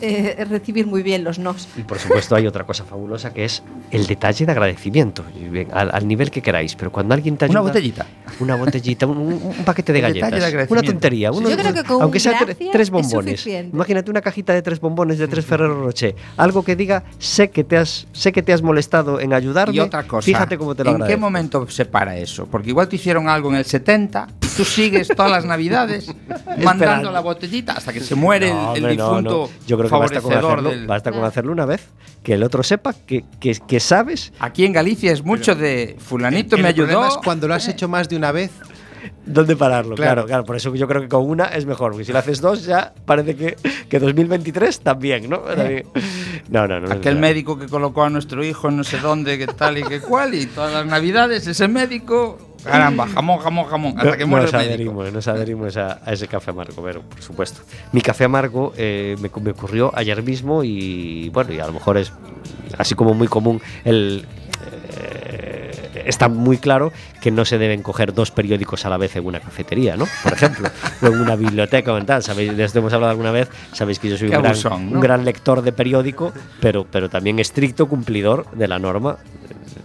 eh, eh, recibir muy bien los nos. Y por supuesto hay otra cosa fabulosa que es el detalle de agradecimiento, al, al nivel que queráis. Pero cuando alguien te ayuda... Una botellita. Una botellita, un, paquete de El detalle de galletas. Una tontería. Yo creo que con aunque sea tre- tres es bombones. Imagínate una cajita de tres bombones de tres Ferrero Rocher. Algo que diga, sé que te has, sé que te has molestado en ayudarme. Y otra cosa. Fíjate cómo te lo ¿En qué momento se para eso? Porque igual te hicieron algo en el 70, tú sigues todas las navidades <laughs> mandando Esperando. la botellita hasta que se muere No, el- el, hombre, no, difunto no. Yo creo que basta con, hacerlo, del- basta con hacerlo una vez, que el otro sepa que, que, que sabes Aquí en Galicia es mucho de fulanito me El problema ayudó. es cuando lo has hecho más de una vez. dónde pararlo. Claro. Claro. claro, Por eso yo creo que con una es mejor, porque si lo haces dos ya parece que, que 2023 también, ¿no? También. No, no, no. no, Aquel no. médico que colocó a nuestro hijo en no sé dónde, que tal y que cual, y todas las navidades, ese médico, caramba, jamón, jamón, jamón, hasta No- que muere nos el adherimos, nos adherimos a, a ese café amargo, pero por supuesto. Mi café amargo eh, me, me ocurrió ayer mismo y bueno, y a lo mejor es así como muy común el... eh, está muy claro que no se deben coger dos periódicos a la vez en una cafetería, ¿no? Por ejemplo, <laughs> o en una biblioteca o en tal. Sabéis, de esto hemos hablado alguna vez, sabéis que yo soy un gran, abusón, ¿no? un gran lector de periódico, pero, pero también estricto cumplidor de la norma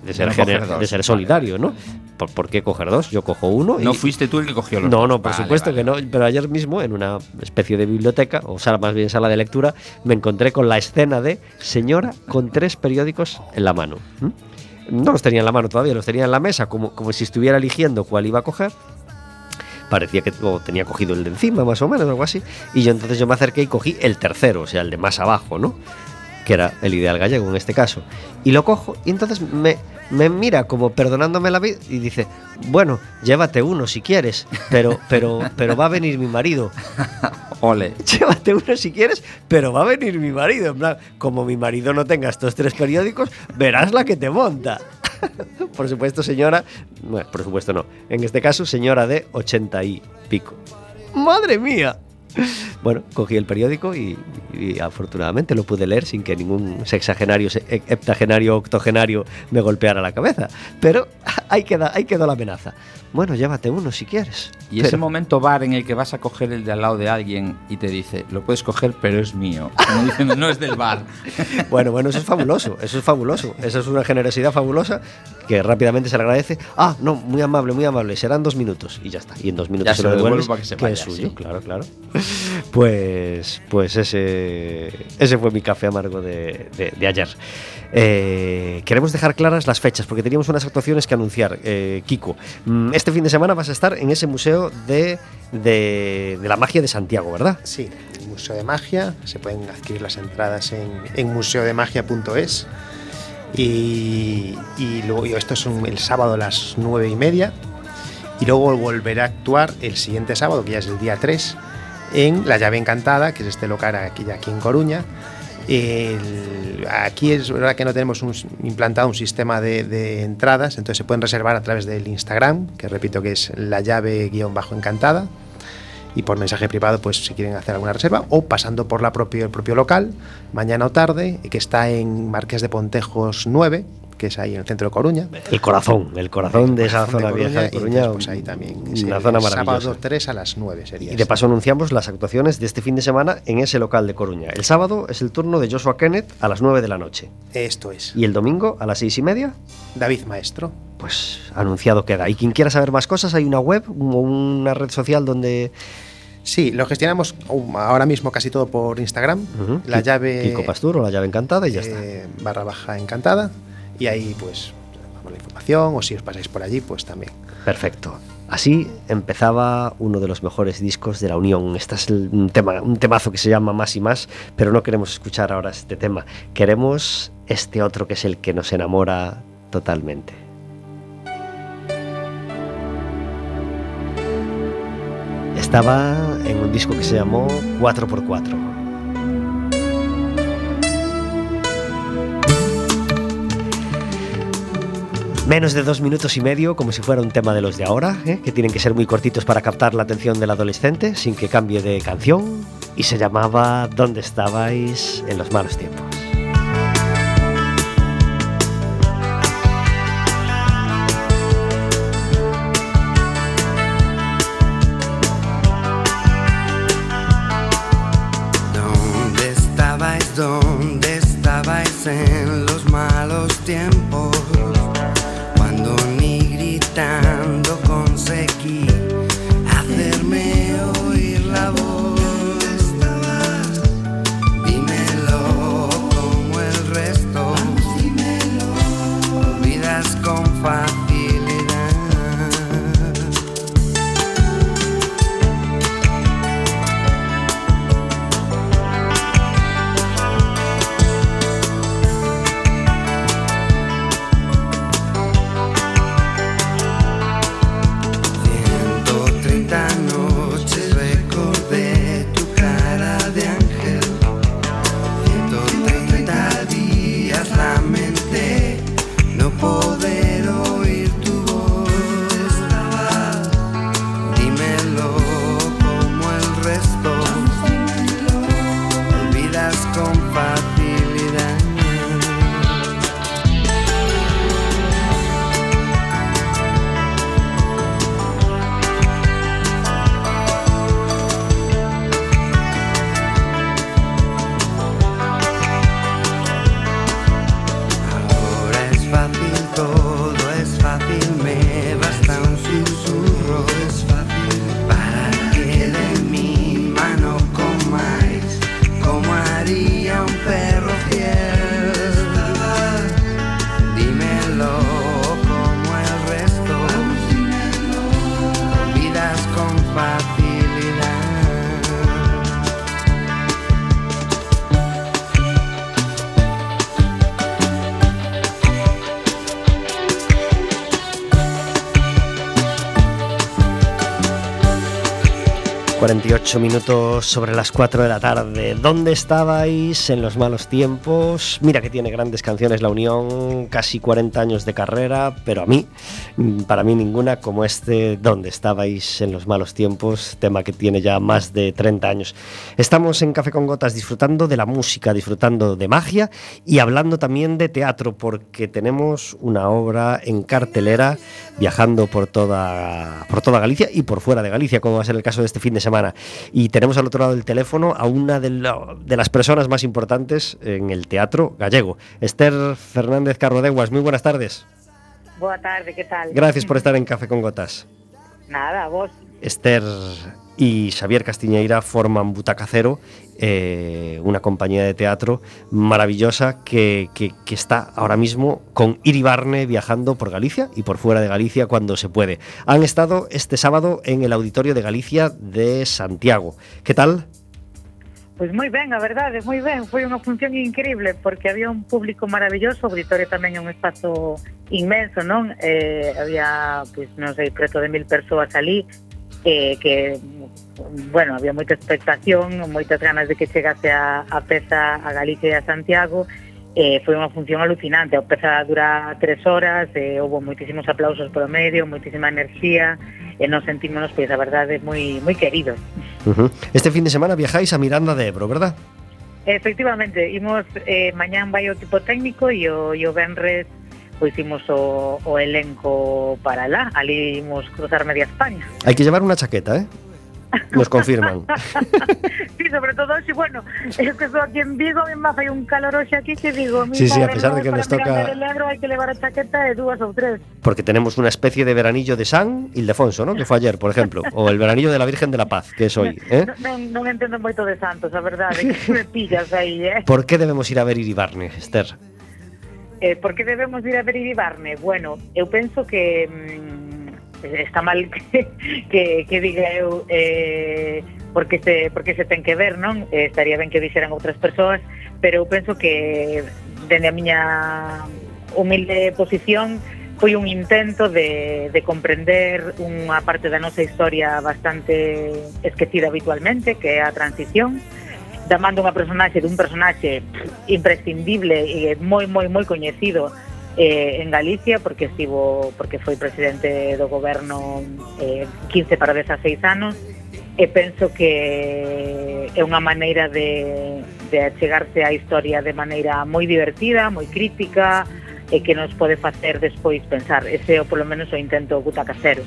de ser, no coger gener- dos. de ser solidario, ¿no? ¿Por, por qué coger dos? Yo cojo uno No fuiste tú el que cogió los no, dos. no, por Vale, supuesto vale. que no. Pero ayer mismo, en una especie de biblioteca, o sala, más bien sala de lectura, me encontré con la escena de señora con tres periódicos en la mano. No los tenía en la mano todavía, los tenía en la mesa, como, como si estuviera eligiendo cuál iba a coger. Parecía que tenía cogido el de encima, más o menos, algo así. Y yo entonces yo me acerqué y cogí el tercero, o sea, el de más abajo, ¿no? Que era el ideal gallego en este caso. Y lo cojo y entonces me, me mira como perdonándome la vida y dice, bueno, llévate uno si quieres, pero, <laughs> pero, pero va a venir mi marido. Ole. <laughs> Llévate uno si quieres, pero va a venir mi marido. En plan, como mi marido no tenga estos tres periódicos, verás la que te monta. <laughs> por supuesto, señora, bueno, por supuesto no. En este caso, señora de ochenta y pico. ¡Madre mía! <laughs> Bueno, cogí el periódico y, afortunadamente lo pude leer sin que ningún sexagenario, se- he- heptagenario, octogenario me golpeara la cabeza. Pero <laughs> ahí, queda, ahí quedó la amenaza. Bueno, llévate uno si quieres. Y ese Pero- momento bar en el que vas a coger el de al lado de alguien y te dice, lo puedes coger, pero es mío. Como diciendo, no es del bar. <laughs> Bueno, bueno, eso es fabuloso, eso es fabuloso, eso es una generosidad fabulosa que rápidamente se le agradece. Ah, no, muy amable, muy amable, serán dos minutos y ya está. Y en dos minutos Ya se lo devuelves, para que se es vaya, suyo, sí. claro, claro. Pues, pues ese, ese fue mi café amargo de, de- de ayer. Eh, queremos dejar claras las fechas porque teníamos unas actuaciones que anunciar. Eh, Kiko, mm, este fin de semana vas a estar en ese museo de, de, la magia de Santiago, ¿verdad? Sí, el Museo de Magia. Se pueden adquirir las entradas en, en museodemagia.es. Y, luego esto es un- el sábado a las nueve y media. Y luego volverá a actuar el siguiente sábado, que ya es el día 3, en La Llave Encantada, que es este local aquí, aquí en Coruña. Aquí es verdad que no tenemos implantado un sistema de, entradas, entonces se pueden reservar a través del Instagram, que repito que es la llave-encantada y por mensaje privado, pues si quieren hacer alguna reserva, o pasando por el propio local, mañana o tarde, que está en Marqués de Pontejos 9, que es ahí en el centro de Coruña. El corazón, el corazón de esa Corazón zona vieja de Coruña. entonces, pues ahí también. que Una zona maravillosa. Sábado 3 a las 9 sería. Y de paso anunciamos las actuaciones de este fin de semana en ese local de Coruña. El sábado es el turno de Joshua Kenneth a las 9 de la noche. Esto es. Y el domingo a las seis y media, David Maestro. pues anunciado queda. Y quien quiera saber más cosas, hay una web o una red social donde... Sí, lo gestionamos ahora mismo casi todo por Instagram. Ujú, La Ki- llave. Kiko Pastur o la llave encantada y ya está. eh, barra baja encantada. Y ahí, pues, damos la información. O si os pasáis por allí, pues también. Perfecto. Así empezaba uno de los mejores discos de la Unión. Este es un, tema, un temazo que se llama Más y Más, pero no queremos escuchar ahora este tema. Queremos este otro que es el que nos enamora totalmente. Estaba en un disco que se llamó 4x4. Menos de dos minutos y medio, como si fuera un tema de los de ahora, ¿eh? que tienen que ser muy cortitos para captar la atención del adolescente, sin que cambie de canción, y se llamaba ¿Dónde estabais en los malos tiempos? ¿Dónde estabais? ¿Dónde estabais en los malos tiempos? 48 minutos sobre las 4 de la tarde. ¿Dónde estabais en los malos tiempos? Mira que tiene grandes canciones La Unión, casi 40 años de carrera, pero a mí, para mí ninguna como este ¿Dónde estabais en los malos tiempos? Tema que tiene ya más de 30 años. Estamos en Café con Gotas disfrutando de la música, disfrutando de magia y hablando también de teatro, porque tenemos una obra en cartelera viajando por toda, por toda Galicia y por fuera de Galicia, como va a ser el caso de este fin de semana. Y tenemos al otro lado del teléfono a una de, las personas más importantes en el teatro gallego, Esther Fernández Carrodeguas. Muy buenas tardes. Boa tarde, que tal? Gracias por estar en Café con Gotas. Nada, vos. Esther y Xavier Castiñeira forman Butaca Cero, eh, una compañía de teatro maravillosa que, está ahora mismo con Iribarne viajando por Galicia y por fuera de Galicia cuando se puede. Han estado este sábado en el Auditorio de Galicia de Santiago. ¿Qué tal? Pois moi ben, a verdade, moi ben. Foi unha función increíble porque había un público maravilloso, auditorio tamén é un espazo inmenso, non? Eh, había, pois, non sei, preto de mil persoas ali, eh, que bueno, había moita expectación, moitas ganas de que chegase a, a peza a Galicia e a Santiago, eh, foi unha función alucinante, a peza dura tres horas, eh, houve moitísimos aplausos polo medio, moitísima enerxía, e nos sentímonos, pois, a verdade, moi, moi queridos. Uh -huh. Este fin de semana viajáis a Miranda de Ebro, verdad? Efectivamente, imos, eh, mañán vai o tipo técnico e o, e o Benres pois imos o, o elenco para lá, ali imos cruzar media España. Hai que llevar unha chaqueta, eh? Nos confirman. <laughs> sí, sobre todo hoxe, bueno, es que estou aquí en Vigo, me fai un calor hoxe aquí que digo, mi sí, sí, a pesar de que nos toca el negro hai que levar a chaqueta de dúas ou tres. Porque tenemos una especie de veranillo de San Ildefonso, ¿no? Que fue ayer, por ejemplo. o el veranillo de la Virgen de la Paz, que es hoy, ¿eh? Non, non entendo moito de santos, a verdade, que me pillas aí, eh? Por qué debemos ir a ver Iribarne, Esther? Eh, por que debemos ir a ver Iribarne? Bueno, eu penso que mm, está mal <laughs> que, que, que diga eu eh, porque se, porque se ten que ver, non? Eh, estaría ben que dixeran outras persoas, pero eu penso que dende a miña humilde posición foi un intento de, de comprender unha parte da nosa historia bastante esquecida habitualmente, que é a transición, da man dunha personaxe dun personaxe imprescindible e moi moi moi coñecido eh, en Galicia porque estivo porque foi presidente do goberno eh, 15 para 16 anos e penso que é unha maneira de, de achegarse á historia de maneira moi divertida, moi crítica e que nos pode facer despois pensar. Ese é polo menos o intento Guta Casero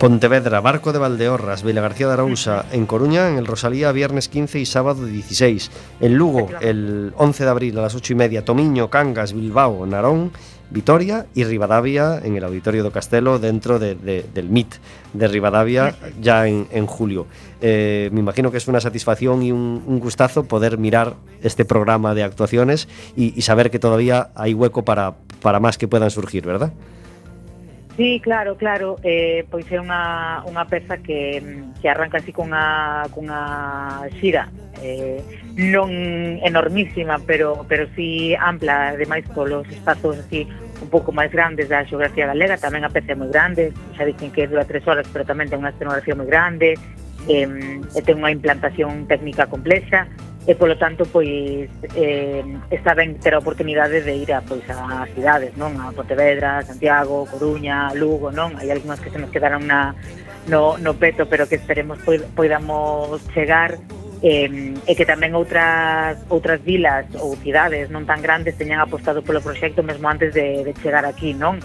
Pontevedra, Barco de Valdeorras, Villa García de Arousa, en Coruña, en el Rosalía, viernes 15 y sábado 16. En Lugo, el 11 de abril a las 8 y media, Tomiño, Cangas, Bilbao, Narón, Vitoria y Rivadavia en el Auditorio do Castelo dentro de- de- del MIT de Rivadavia ya en, en julio. Eh, me imagino que es una satisfacción y un, un gustazo poder mirar este programa de actuaciones y, y saber que todavía hay hueco para, para más que puedan surgir, ¿verdad? Sí, claro, claro, eh, pois é unha, unha peza que, que arranca así cunha, cunha xira. Eh, non enormísima, pero, pero sí ampla, ademais polos espazos así un pouco máis grandes da xeografía galega, tamén a peza é moi grande, xa dicen que dura tres horas, pero tamén ten unha escenografía moi grande, eh, e ten unha implantación técnica complexa, e polo tanto pois eh, está ben ter a oportunidade de ir a pois a cidades, non? A Pontevedra, Santiago, Coruña, Lugo, non? Hai algunhas que se nos quedaron na no, no peto, pero que esperemos poidamos chegar eh, e que tamén outras outras vilas ou cidades non tan grandes teñan apostado polo proxecto mesmo antes de, de chegar aquí, non?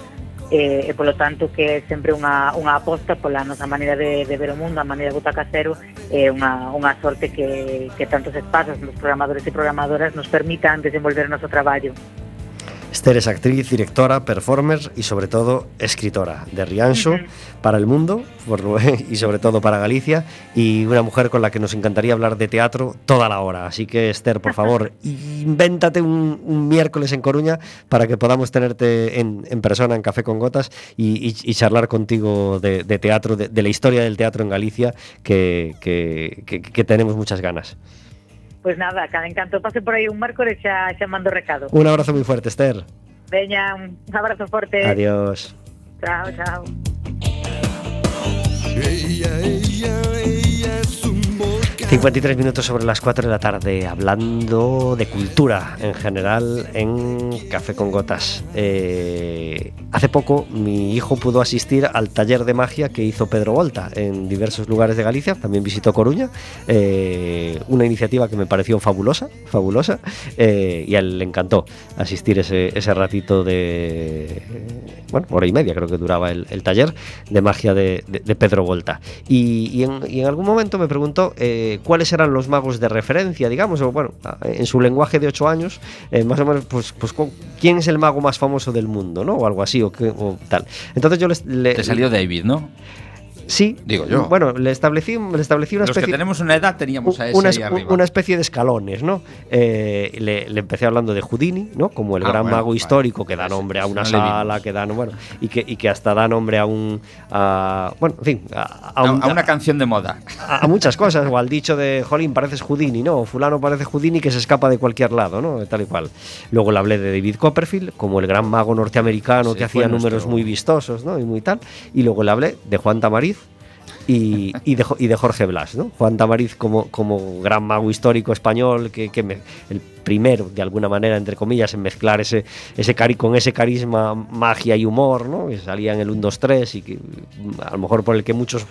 e, e polo tanto que é sempre unha, unha aposta pola nosa maneira de, de ver o mundo, a maneira de butaca casero, é unha, unha sorte que, que tantos espazos nos programadores e programadoras nos permitan desenvolver o noso traballo. Esther es actriz, directora, performer y sobre todo escritora de Rianxo para el mundo por- <laughs> y sobre todo para Galicia y una mujer con la que nos encantaría hablar de teatro toda la hora. Así que Esther, por favor, <laughs> invéntate un, un miércoles en Coruña para que podamos tenerte en, en persona en Café con Gotas y, y- y charlar contigo de, de teatro, de, de la historia del teatro en Galicia que, que- que- que tenemos muchas ganas. Pois nada, cada encanto pase por aí un marco e xa, xa mando recado. Un abrazo muy fuerte, Esther. Veña, un abrazo forte. Adiós. Chao, chao. 53 minutos sobre las 4 de la tarde, hablando de cultura en general en Café con Gotas. Eh, hace poco mi hijo pudo asistir al taller de magia que hizo Pedro Volta en diversos lugares de Galicia, también visitó Coruña, eh, una iniciativa que me pareció fabulosa, fabulosa, eh, y a él le encantó asistir ese, ese ratito de, bueno, hora y media creo que duraba el, taller de magia de, Pedro Volta. Y, y en algún momento me preguntó cuáles eran los magos de referencia, digamos, bueno, en su lenguaje de ocho años, eh, más o menos, pues, pues quién es el mago más famoso del mundo, ¿no? O algo así, o, o tal. Entonces yo les, le, Te salió David, ¿no? Sí, Digo yo. Bueno, le establecí, le establecí una Los que especie tenemos una edad teníamos a ese una, ahí es- arriba. una especie de escalones, ¿no? Eh, le, le empecé hablando de Houdini, ¿no? Como el Ah, gran bueno, mago vale. histórico que da nombre a una no sala, que da, bueno, y que, y que hasta da nombre a un, a, bueno, en fin, a, un- a una canción de moda. a, a muchas cosas, o al dicho de, jolín, pareces Houdini, ¿no? O fulano parece Houdini que se escapa de cualquier lado, ¿no? Tal y cual. Luego le hablé de David Copperfield, como el gran mago norteamericano Sí, que hacía números nuestro- muy vistosos, ¿no? Y muy tal. Y luego le hablé de Juan Tamariz, y, y de, y de Jorge Blas, ¿no? Juan Tamariz como, gran mago histórico español, que, me- el primero, de alguna manera, entre comillas, en mezclar ese, ese con ese carisma, magia y humor, ¿no? Que salía en el 1, 2, 3 y que a lo mejor por el que muchos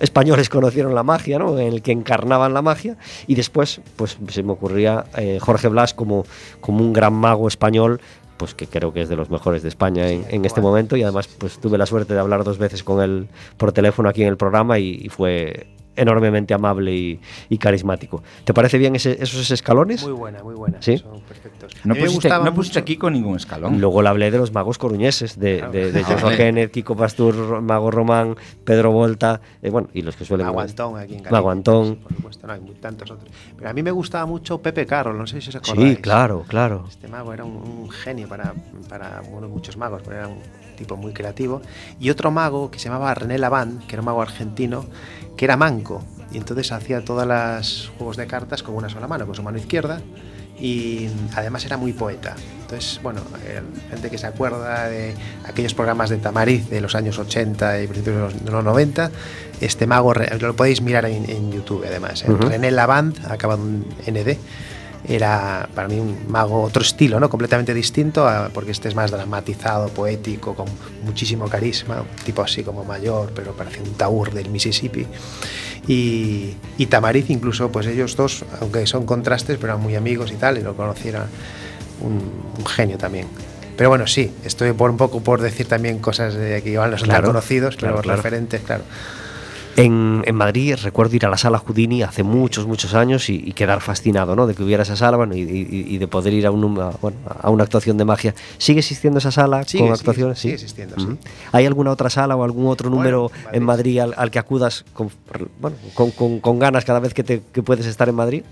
españoles conocieron la magia, ¿no? En el que encarnaban la magia. Y después, pues se me ocurría eh, Jorge Blas como un gran mago español pues que creo que es de los mejores de España en, en este momento y además pues tuve la suerte de hablar dos veces con él por teléfono aquí en el programa y, y fue enormemente amable y, y carismático. ¿Te parece bien ese- esos escalones? Muy buena, muy buena. Sí. Son perfectos. No pusiste, no aquí con ningún escalón. Luego le hablé de los magos coruñeses, de, de, de Ah, Joshua. Kenneth, Kiko Pastur, Mago Román, Pedro Volta, eh, bueno, y los que suelen... Mago Antón aquí en Galicia. Mago Antón. Por supuesto, no hay tantos otros. Pero a mí me gustaba mucho Pepe Carroll, no sé si os acordáis. Sí, claro, claro. Este mago era un, un genio para, para bueno, muchos magos, pero era un tipo muy creativo. Y otro mago que se llamaba René Lavand, que era un mago argentino, que era manco. Y entonces hacía todos los juegos de cartas con una sola mano, con su mano izquierda. Y además era muy poeta. Entonces, bueno, gente que se acuerda de aquellos programas de Tamariz de los años 80 y principios de los, de los 90, este mago, lo podéis mirar en, en YouTube además. ¿eh? Ujú. René Lavand, acabado en ND, era para mí un mago, otro estilo, ¿no? Completamente distinto, a- porque este es más dramatizado, poético, con muchísimo carisma, tipo así como mayor, pero parece un taur del Mississippi. Y, y Tamariz incluso, pues ellos dos, aunque son contrastes, pero eran muy amigos y tal, y lo conociera un, un genio también. Pero bueno, sí, estoy por un poco por decir también cosas de que no son Claro, tan conocidos, claro. referentes, claro. En, en Madrid recuerdo ir a la sala Houdini hace muchos, muchos años y, y quedar fascinado, ¿no? De que hubiera esa sala bueno, y, y- y de poder ir a, un, a, bueno, a una actuación de magia. ¿Sigue existiendo esa sala Sigue, con sigue, actuaciones? sigue existiendo, sí. Ujú. ¿Hay alguna otra sala o algún otro Bueno, número Madrid. en Madrid al, al que acudas con, bueno, con, con- con ganas cada vez que, te, que puedes estar en Madrid?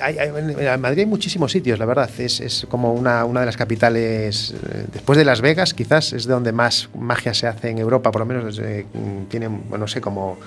Hay- hay- en Madrid hay muchísimos sitios, la verdad. Es, es como una, una de las capitales, eh, después de Las Vegas, quizás es de donde más magia se hace en Europa, por lo menos desde, mm, tienen, no sé, como,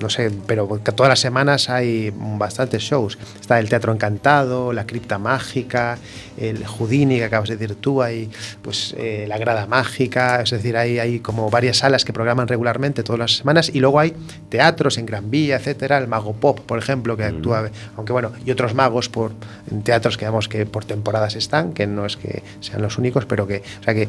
no sé, pero todas las semanas hay bastantes shows. Está el Teatro Encantado, la Cripta Mágica, el Houdini, que acabas de decir tú, hay pues eh, la Grada Mágica, es decir, hay, hay como varias salas que programan regularmente todas las semanas. Y luego hay teatros en Gran Vía, etcétera, el Mago Pop, por ejemplo, que actúa, aunque bueno, y otros magos por en teatros que digamos que por temporadas están, que no es que sean los únicos, pero que, o sea que